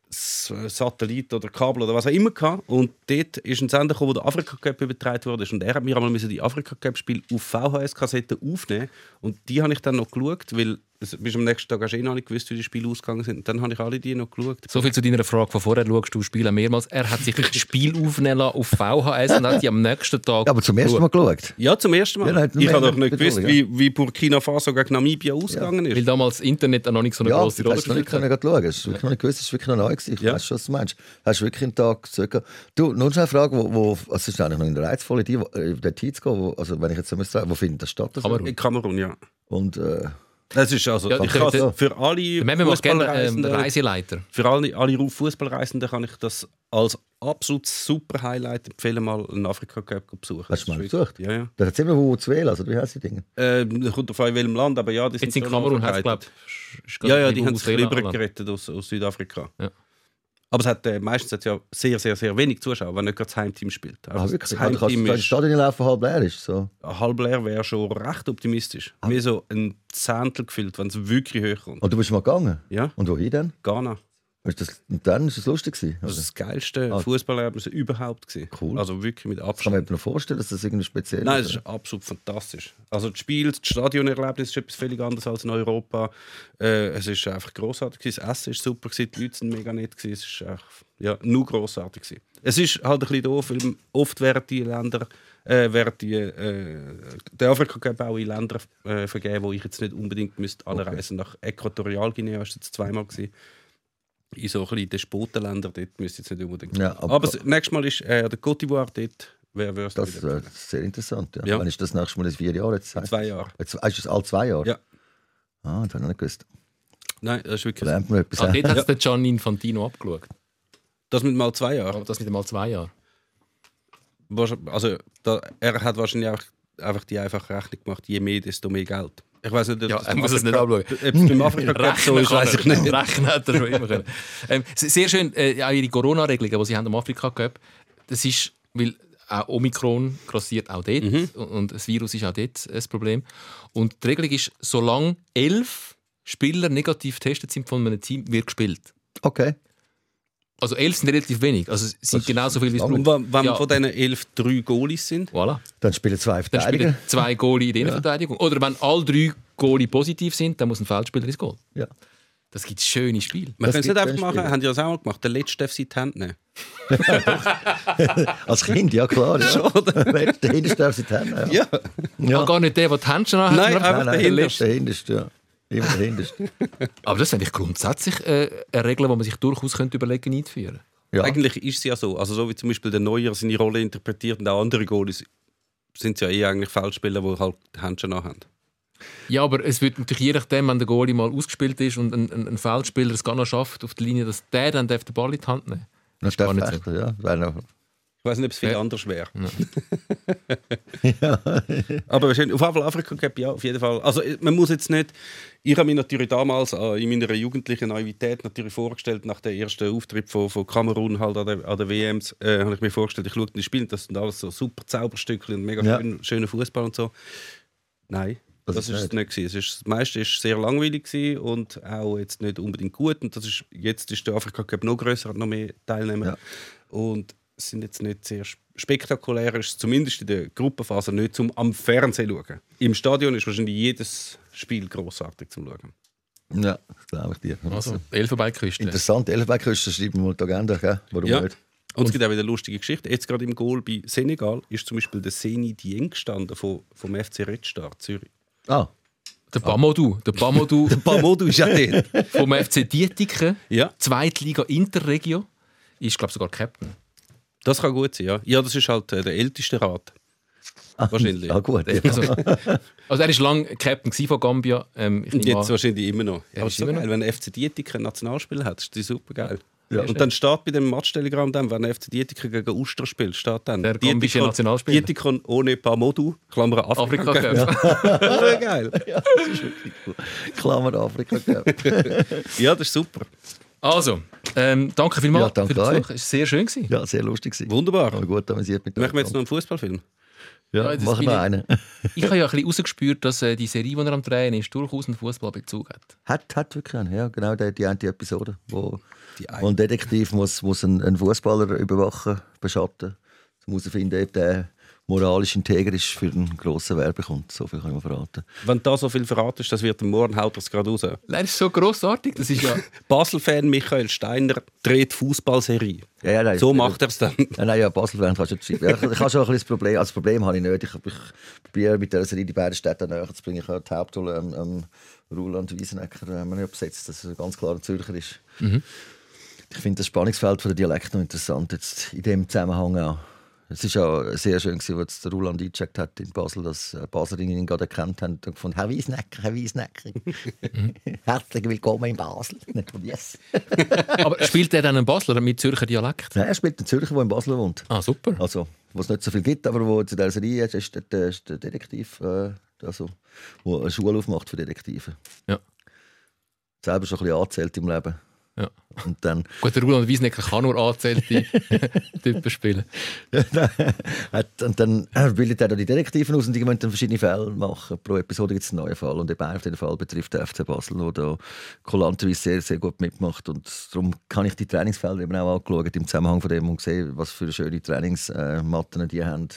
Satellit oder Kabel oder was auch immer gehabt. Und dort ist ein Sender gekommen, wo der Afrika Cup übertragen wurde. Und er hat mir einmal die Afrika Cup Spiel auf VHS-Kassette aufnehmen. Und die habe ich dann noch geschaut, weil es- bis am nächsten Tag hast du eh noch nicht gewusst, wie die Spiele ausgegangen sind. Und dann habe ich alle die noch geschaut. So viel zu deiner Frage von vorher. Schaust du Spiele mehrmals? Er hat sich ein Spiel aufnehmen lassen auf VHS und hat die am nächsten Tag. Ja, aber zum ersten Mal geschaut. Ja, zum ersten Mal. Ja, nein, ich habe doch nicht gewusst, wie, wie Burkina Faso gegen Namibia ausgegangen Weil ist. damals das Internet auch noch nicht so eine Ja, große du Rolle nicht gespielt hat. können schauen. Hast du wirklich noch nicht gewusst, es war wirklich noch neu. Gewesen. Ich Ja. weiß schon, was du meinst. Hast du wirklich einen Tag zurück? Du, nur schnell eine Frage, wo, wo, also es ist eigentlich noch in der Reizvolle, die, wo- äh, der Zeit zu gehen, wo, also wenn ich jetzt so müsste sagen, wo findet das statt? Also? Kamerun. In Kamerun, ja. Und äh, Das ist also, Ja, ich kann für alle Memme macht gerne ähm, Fußballreisenden, Reiseleiter. für alle, alle Fußballreisenden kann ich das als absolut super Highlight empfehlen, mal einen Afrika Cup zu besuchen. Hast du mal besucht? Ja, ja. da hat es immer wo zu wählen, also wie heißt die Dinge? Ähm, kommt auf in welchem Land, aber ja, die sind Jetzt in schon Kamerun hat es, verbreitet. glaube Ja, ja, die haben sich gerettet aus, aus Südafrika. Ja. Aber es hat, äh, meistens hat es ja sehr, sehr, sehr wenig Zuschauer, wenn nicht gerade das Heimteam spielt. Ah, Also wirklich? das Also, kannst Heimteam Stadion laufen, halb leer ist. So. halb leer, wäre schon recht optimistisch. Ah. Mir so ein Zehntel gefühlt, wenn es wirklich hoch kommt. Und du bist mal gegangen? Ja, Und wohin denn? Ghana. Ist das, und dann ist es lustig gewesen? Das ist das geilste Ah. Fußballerlebnis überhaupt. Gewesen. Cool. Also wirklich mit kann man Abstand. mir noch vorstellen, dass das irgendwie speziell Nein, es ist absolut fantastisch. Also das Spiel, das Stadionerlebnis ist etwas völlig anderes als in Europa. Äh, es ist einfach großartig. gewesen. Das Essen ist super, gewesen, die Leute sind mega nett. gewesen. Es ist einfach, ja, nur großartig. gewesen. Es ist halt ein bisschen doof, weil oft werden die Länder, äh, werden die, äh, der Afrika Cup auch in Länder äh, vergeben, wo ich jetzt nicht unbedingt müsste anreisen Nach Äquatorialguinea ist jetzt zweimal gewesen. In so ein bisschen Despotenländern, dort müsste ich jetzt nicht unbedingt. Ja, aber- aber, das nächste Mal ist äh, der Côte d'Ivoire dort. Wer wäre Das, äh, das ist sehr interessant. Ja. Ja. Wann ist das nächste Mal in vier Jahre? Jetzt heißt Zwei es- Jahre. Jetzt, ist das alle zwei Jahre? Ja. Ah, das habe ich nicht gewusst. Nein, das ist wirklich. Lernt man etwas. Ah, äh. dort hat es der Gian Infantino abgeschaut. Das mit mal zwei Jahren. Aber das mit mal zwei Jahren. Also, da, er hat wahrscheinlich auch einfach die einfache Rechnung gemacht, je mehr, desto mehr Geld. Ich weiß nicht, ob Ja, das er muss es nicht anschauen. Ob es beim Afrika so ist, weiß ich nicht. Rechnen hat er schon immer können. Ähm, se- sehr schön, äh, auch ihre Corona-Regelungen, die sie haben am Afrika Cup, das ist, weil auch Omikron grassiert auch dort Mhm. und, und das Virus ist auch dort ein Problem. Und die Regelung ist, solange elf Spieler negativ getestet sind von einem Team, wird gespielt. Okay. Also elf sind relativ wenig, also es sind genauso viele wie es Und wenn, wenn Ja. von diesen elf drei Goalies sind, Voilà. Dann spielen zwei Dann Verteidiger. spielen zwei Goalie in der Innenverteidigung. Oder wenn alle drei Goalie positiv sind, dann muss ein Feldspieler ins Goal. Ja. Das gibt schöne Spiele. wir Das können es nicht gibt einfach dann machen, haben die das auch mal gemacht. Der Letzte darf sie die Hand nehmen. Als Kind, ja klar. Ja. Wer- Der Hinterste darf sie die Hände haben. Ja, Ja. gar nicht der, der die Händchen anhat. Nein, sondern einfach Nein, der nein, Hinterste. der Hinterste, ja. Immer der Hinterste. Aber das finde ich grundsätzlich äh, eine Regel, die man sich durchaus könnte überlegen einzuführen. Ja. Eigentlich ist es ja so. Also so wie zum Beispiel der Neuer seine Rolle interpretiert und auch andere Goalies sind ja eh eigentlich Feldspieler, die halt die Händchen haben. Ja, aber es wird natürlich je nachdem, wenn der Goalie mal ausgespielt ist und ein, ein, ein Feldspieler es gar noch schafft auf der Linie, dass der dann darf den Ball in die Hand nehmen Das ist gar nicht so. Ja. Weiß nicht, ob es viel Ja. anders wäre. Aber wahrscheinlich- auf jeden Fall Afrika Cup, ja, auf jeden Fall. Also man muss jetzt nicht. Ich habe mich natürlich damals in meiner jugendlichen Naivität natürlich vorgestellt, nach dem ersten Auftritt von, von Kamerun halt an der, an der WMs, äh, habe ich mir vorgestellt, ich schaue die Spiele, das sind alles so super Zauberstücke und mega Ja. schön, schöner Fußball und so. Nein. Das Das, ist es nicht gewesen. Es ist, das meiste ist sehr langweilig gewesen und auch jetzt nicht unbedingt gut. Und das ist, jetzt ist der Afrika Cup noch größer, hat noch mehr Teilnehmer. Ja. Und sind jetzt nicht sehr sp- spektakulär, ist es zumindest in der Gruppenphase nicht zum am Fernsehen schauen. Im Stadion ist wahrscheinlich jedes Spiel großartig zum Schauen. Ja, das glaube ich dir. Also, Elfenbeinküste. Interessant, Elfenbeinküste schreiben wir mal die Agenda, gell? Warum Ja. nicht? Und es gibt auch wieder eine lustige Geschichte. Jetzt gerade im Goal bei Senegal ist zum Beispiel der Seni Dieng gestanden vom, vom FC Red Star Zürich. Ah, Der Bamodou. Der Bamodou Pamodu ist ja dort. vom FC Dietiken, Ja, Zweitliga Interregio, ist, glaube ich, sogar Captain. Das kann gut sein. Ja, ja das ist halt äh, der älteste Rat. Wahrscheinlich. ah gut. Ja. Also, also er war lange Captain von Gambia. Ähm, jetzt wahrscheinlich immer noch. Ja, Aber ist ist so immer noch. geil, wenn der FC Dietiken ein Nationalspiel hat, ist das super geil. Ja, und dann steht bei dem Matchtelegramm, dann, wenn der FC Dietiken gegen Uster spielt, steht dann Der gambische Nationalspieler. Dietikon ohne Pamodu, Klammer Afrika. Afrika Cup. Cup. Ja. geil. Klammer Afrika. gell? Ja, das ist super. Also, ähm, danke vielmals Ja, danke für den. Besuch. Es war sehr schön. Gewesen. Ja, sehr lustig. gewesen. Wunderbar. Aber gut amüsiert mit Machen wir jetzt noch einen Fußballfilm? Ja, Ja, das machen wir ich- einen. Ich habe ja ein bisschen rausgespürt, dass äh, die Serie, die er am Drehen ist, durchaus einen Fußballbezug hat. Hat, hat wirklich einen, ja, genau die, die eine Episode, wo, Die eine. wo ein Detektiv muss, muss einen, einen Fußballer überwachen, beschatten, um herauszufinden, ob der moralisch integer ist für einen grossen Werbekunden. So viel kann ich mal verraten. Wenn da so viel verratest, das wird am Morgen haut das gerade raus. Nein, das ist so grossartig. Das ist ja. Basel-Fan Michael Steiner dreht Fußballserie. Ja, ja, nein, So macht er es dann. Nein, nein, ja, Basel-Fan kannst du nicht schreiben. Ja, ich, ich habe schon ein bisschen das Problem. Also das Problem habe ich nicht. Ich, ich probiere mit der Serie die beiden Städte näher zu bringen. Ich habe die Hauptrolle ähm, ähm, Roland Wiesenecker haben wir nicht besetzt, dass er ganz klar ein Zürcher ist. Ich finde das Spannungsfeld von der Dialekt noch interessant, jetzt in dem Zusammenhang auch. Es war ja sehr schön, gewesen, als der Roland eingecheckt hat in Basel, dass äh, Baslerinnen ihn gerade erkannt haben und gefunden, Herr Wiesenecker, Herr Wiesenecker, herzlich willkommen in Basel. Nicht von yes. Aber spielt er dann einen Basler mit Zürcher Dialekt? Nein, er spielt einen Zürcher, der in Basel wohnt. Ah, super. Also, was nicht so viel gibt, aber wo zu dieser Serie ist, ist der, der, ist der Detektiv, äh, also, wo eine Schule aufmacht für Detektive. Ja. Selber schon ein bisschen angezählt im Leben. Ja. Und dann Gut, der Roland Wiesnecker kann nur angezählte Typen spielen. und dann äh, bildet er da die Detektiven aus und die müssen dann verschiedene Fälle machen. Pro Episode gibt es einen neuen Fall. Und eben auf den Fall betrifft der FC Basel, der da kulanterweise sehr, sehr gut mitmacht. Und darum kann ich die Trainingsfelder eben auch angeschaut im Zusammenhang von dem und gesehen, was für schöne Trainingsmatten die haben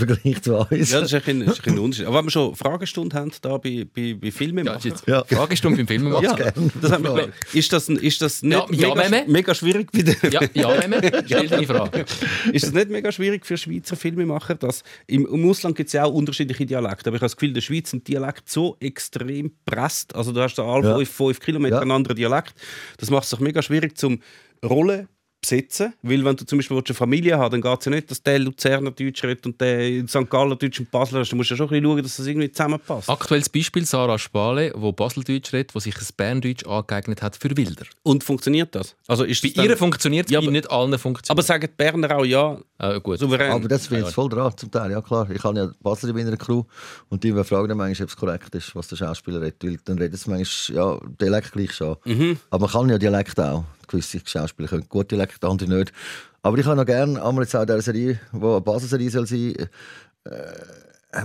im Vergleich zu uns. Ja, das ist ein, ist ein Unterschied. Aber wenn wir schon Fragestunde haben, da bei, bei, bei Filmen Ja, Ja. Fragestunde beim Film machen. Ja, das haben wir, ist, das, ist das nicht Ja, ja, mega, mega schwierig für die, Ja, ja, Memme, stell deine Frage. Ist es nicht mega schwierig für Schweizer Filmemacher? Dass im, Im Ausland gibt es ja auch unterschiedliche Dialekte, aber ich habe das Gefühl, der Schweiz ein Dialekt so extrem presst. Also du hast da alle Ja. fünf, fünf Kilometer Ja. einen anderen Dialekt. Das macht es doch mega schwierig, zum Rollen besetzen Weil wenn du zum Beispiel eine Familie hast, dann geht es ja nicht, dass der Luzerner Deutsch redet und der St. Galler Deutsch und Basler ist. Du musst ja schon ein bisschen schauen, dass das irgendwie zusammenpasst. Aktuelles Beispiel Sarah Spale, wo Baseldeutsch redet, wo sich ein Berndeutsch angeeignet hat für Wilder. Und funktioniert das? Also ist Bei das ihr funktioniert es, Ja, bei aber- nicht allen funktioniert Aber sagen die Berner auch ja, Ah, gut. souverän. Aber das finde ich jetzt voll dran, zum Teil, ja klar. Ich habe ja Basel in meiner Crew und die fragen dann manchmal, ob es korrekt ist, was der Schauspieler redet. Weil dann reden sie manchmal, ja, Dialekt gleich schon. Aber man kann ja Dialekt auch. Gewisse Schauspieler können gut Dialekt, andere nicht. Aber ich habe noch gerne, einmal jetzt auch in dieser Serie, die eine Basel-Serie soll sein, äh,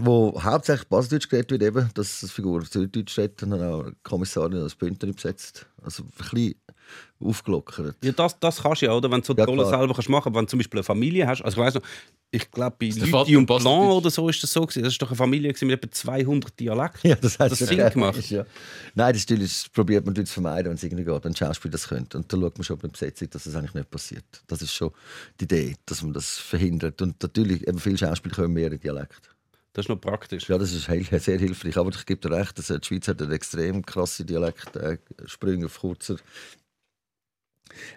wo hauptsächlich Baseldeutsch geredet wird, eben, dass die Figur Süddeutsch redet und dann auch Kommissarin als Bündnerin besetzt. Also ein bisschen aufgelockert. Ja, das, das kannst du ja, oder? Wenn du so die Ja, Rolle selber kannst machen kannst. Wenn du zum Beispiel eine Familie hast. Also ich weiss noch, ich glaube, bei Lüthi und nicht. oder so ist das so gewesen. Das ist doch eine Familie mit etwa 200 Dialekten. Ja, das hat Das Sinn gerne gemacht. ist, Ja. Nein, das, ist, probiert man natürlich zu vermeiden, wenn es irgendwie geht, wenn ein Schauspieler das könnte. Und dann schaut man schon bei der Besetzung, dass das eigentlich nicht passiert. Das ist schon die Idee, dass man das verhindert. Und natürlich, eben viele Schauspieler können mehrere Dialekte. Das ist noch praktisch. Ja, das ist sehr hilfreich. Aber ich gebe dir recht, dass äh, die Schweiz hat eine extrem krasse Dialektsprünge auf kurzer.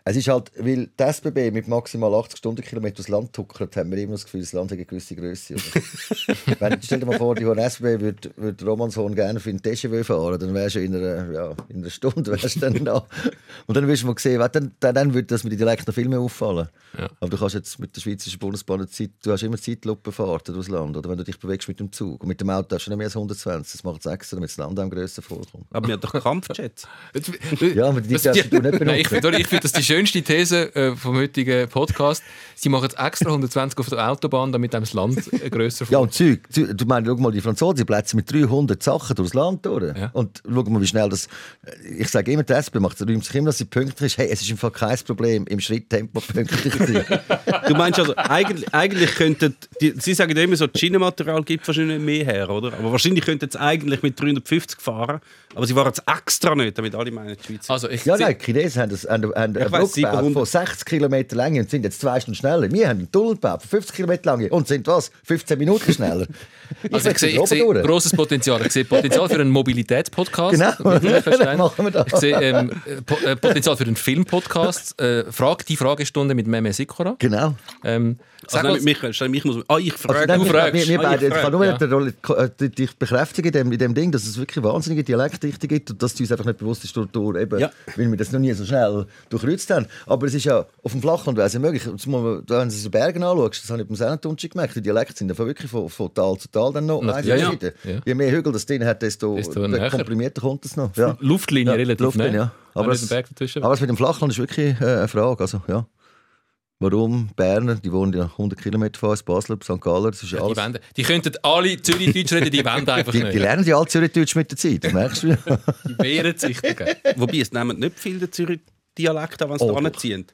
Es ist halt, weil die SBB mit maximal 80 Stundenkilometer das Land tuckert, haben wir immer das Gefühl, das Land hat eine gewisse Größe. Wenn, stell dir mal vor, die SBB würde würd Romanshorn gerne für ein TGW fahren, dann wärst du in einer, ja, in einer Stunde wärst du dann da. Und dann wirst du mal sehen, dann, dann, dann würde das mit den Dialekten noch viel mehr auffallen. Ja. Aber du kannst jetzt mit der Schweizerischen Bundesbahn Zeit, du hast immer Zeitlupenfahrten durchs Land, oder wenn du dich bewegst mit dem Zug. Und mit dem Auto hast du nicht mehr als 120. Das macht es extra, damit das Land am grösser vorkommt. Aber wir haben doch Kampfjets. Ja, aber die darfst du nicht benutzen. Nein, ich finde ich find das die schönste These äh, vom heutigen Podcast. Sie machen jetzt extra 120 auf der Autobahn, damit einem das Land äh, grösser Ja, und Zeug. Du meinst, schau mal, die Franzosen die plätzen mit 300 Sachen durchs Land durch. Ja. Und schau mal, wie schnell das. Ich sage immer, die SP macht räumt sich immer, dass sie pünktlich ist. Hey, es ist im Fall kein Problem, im Schritttempo pünktlich zu sein. Du meinst also, eigentlich, eigentlich könnten, die, Sie sagen immer so, das Schienenmaterial gibt wahrscheinlich nicht mehr her, oder? Aber wahrscheinlich könnten sie eigentlich mit 350 fahren, aber sie waren es extra nicht, damit alle meinen, die Schweiz. Also ich Ja, nein, die Chinesen haben, das, haben, haben eine Ich Brücke weiss, gebaut 700. von 60 Kilometer lang und sind jetzt zwei Stunden schneller. Wir haben einen Tunnel gebaut von 50 Kilometer lang und sind was? 15 Minuten schneller. Also ich will sehe, ich sehe durch. grosses Potenzial. Ich sehe Potenzial für einen Mobilitätspodcast. Genau, Mhm, dann machen wir das. Ich sehe ähm, äh, äh, Potenzial für einen Filmpodcast. Äh, Frag, die Fragestunde mit Meme Sikora. Genau. Ähm, also, sag nein, uns, mit Michael, stell mich muss. Ah, ich Also, frage. nein, du fragst. wir, wir Ah, ich beide, ich frage, kann nur ja. äh, dich bekräftigen in dem, in dem Ding, dass es wirklich wahnsinnige Dialektdichte gibt und dass die uns einfach nicht bewusst ist durch, durch eben, Ja. weil wir das noch nie so schnell durchkreuzt haben. Aber es ist ja auf dem Flachland wäre es ja möglich. Jetzt muss man, wenn du die Berge anschaust, das habe ich beim Sennentuntschi gemerkt, die Dialekte sind einfach wirklich von, von Tal zu Tal dann noch ja, ja. Ja. Je mehr Hügel das drin hat, desto, komprimierter kommt es noch. Ja. Luftlinie Ja, relativ Luftlinie, ja. Aber es- den. Aber das mit dem Flachland ist wirklich äh, eine Frage. Also, ja. Warum Berner, die wohnen ja 100 Kilometer von uns, Basler, St. Galler, das ist die, alles... wollen, die könnten alle Zürich-Deutsch reden, die wollen einfach Die, die nicht. lernen ja alle Zürichdeutsch mit der Zeit, das merkst du ja. Die wehren sich dagegen. Wobei, es nehmen nicht viel der Zürich Dialekt an, wenn sie Oh, da anziehen.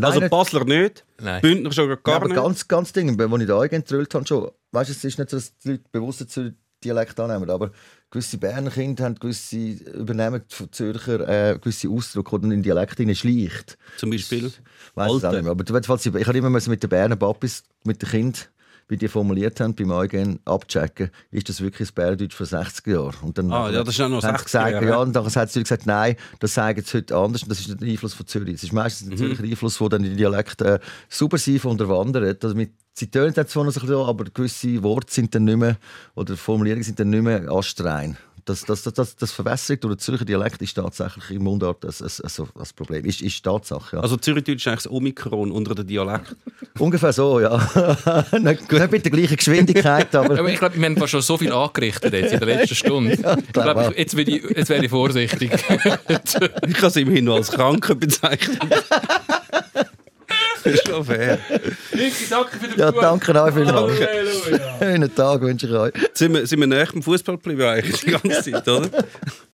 Also Basler nicht, Nein. Bündner schon gar nein, aber nicht. ganz, ganz Ding, als ich da eingetrüllt habe, schon, weißt du, es ist nicht so, dass die Leute bewusst Zürich Dialekt annehmen, aber gewisse Berner Kinder haben gewisse, übernehmen von Zürcher äh, gewisse Ausdrücke, die dann in den Dialekt schleicht. Zum Beispiel. Weiss es auch nicht mehr. Aber du weißt, falls ich, ich habe immer mit den Berner Papis, mit den Kindern, wie die formuliert haben, beim Eingehen abchecken, ist das wirklich das Bärdeutsch von 60 Jahren. Und dann Ah, ja, das ist ja noch haben sie 60er gesagt, Jahre, ja, und dann hat sie gesagt, nein, das sagen sie heute anders und das ist nicht der Einfluss von Zürich. Es ist meistens Mhm. ein Zürcher Einfluss, der dann die Dialekte äh, subversiv unterwandert. Also mit, sie tönen dann zwar noch so ein bisschen, aber gewisse Worte sind dann nicht mehr, oder Formulierungen sind dann nicht mehr astrein. Das, das, das, das, durch den Zürcher Dialekt ist tatsächlich im Mundart ein, ein, ein, ein Problem. Ist, ist Tatsache, ja. Also Zürichdeutsch ist eigentlich das Omikron unter den Dialekt. Ungefähr so, ja. nicht, nicht mit der gleichen Geschwindigkeit, aber... Aber ich glaube, wir haben fast schon so viel angerichtet jetzt in der letzten Stunde. ich glaub glaube, ich, jetzt, will ich, jetzt wäre ich vorsichtig. Ich kann es immerhin nur als Kranken bezeichnen. Das ist schon fair. danke für den Ja, danke euch vielmals. Halleluja. Schönen Tag wünsche ich euch. Sind wir, sind wir näher beim Fußball geblieben eigentlich die ganze Zeit, oder?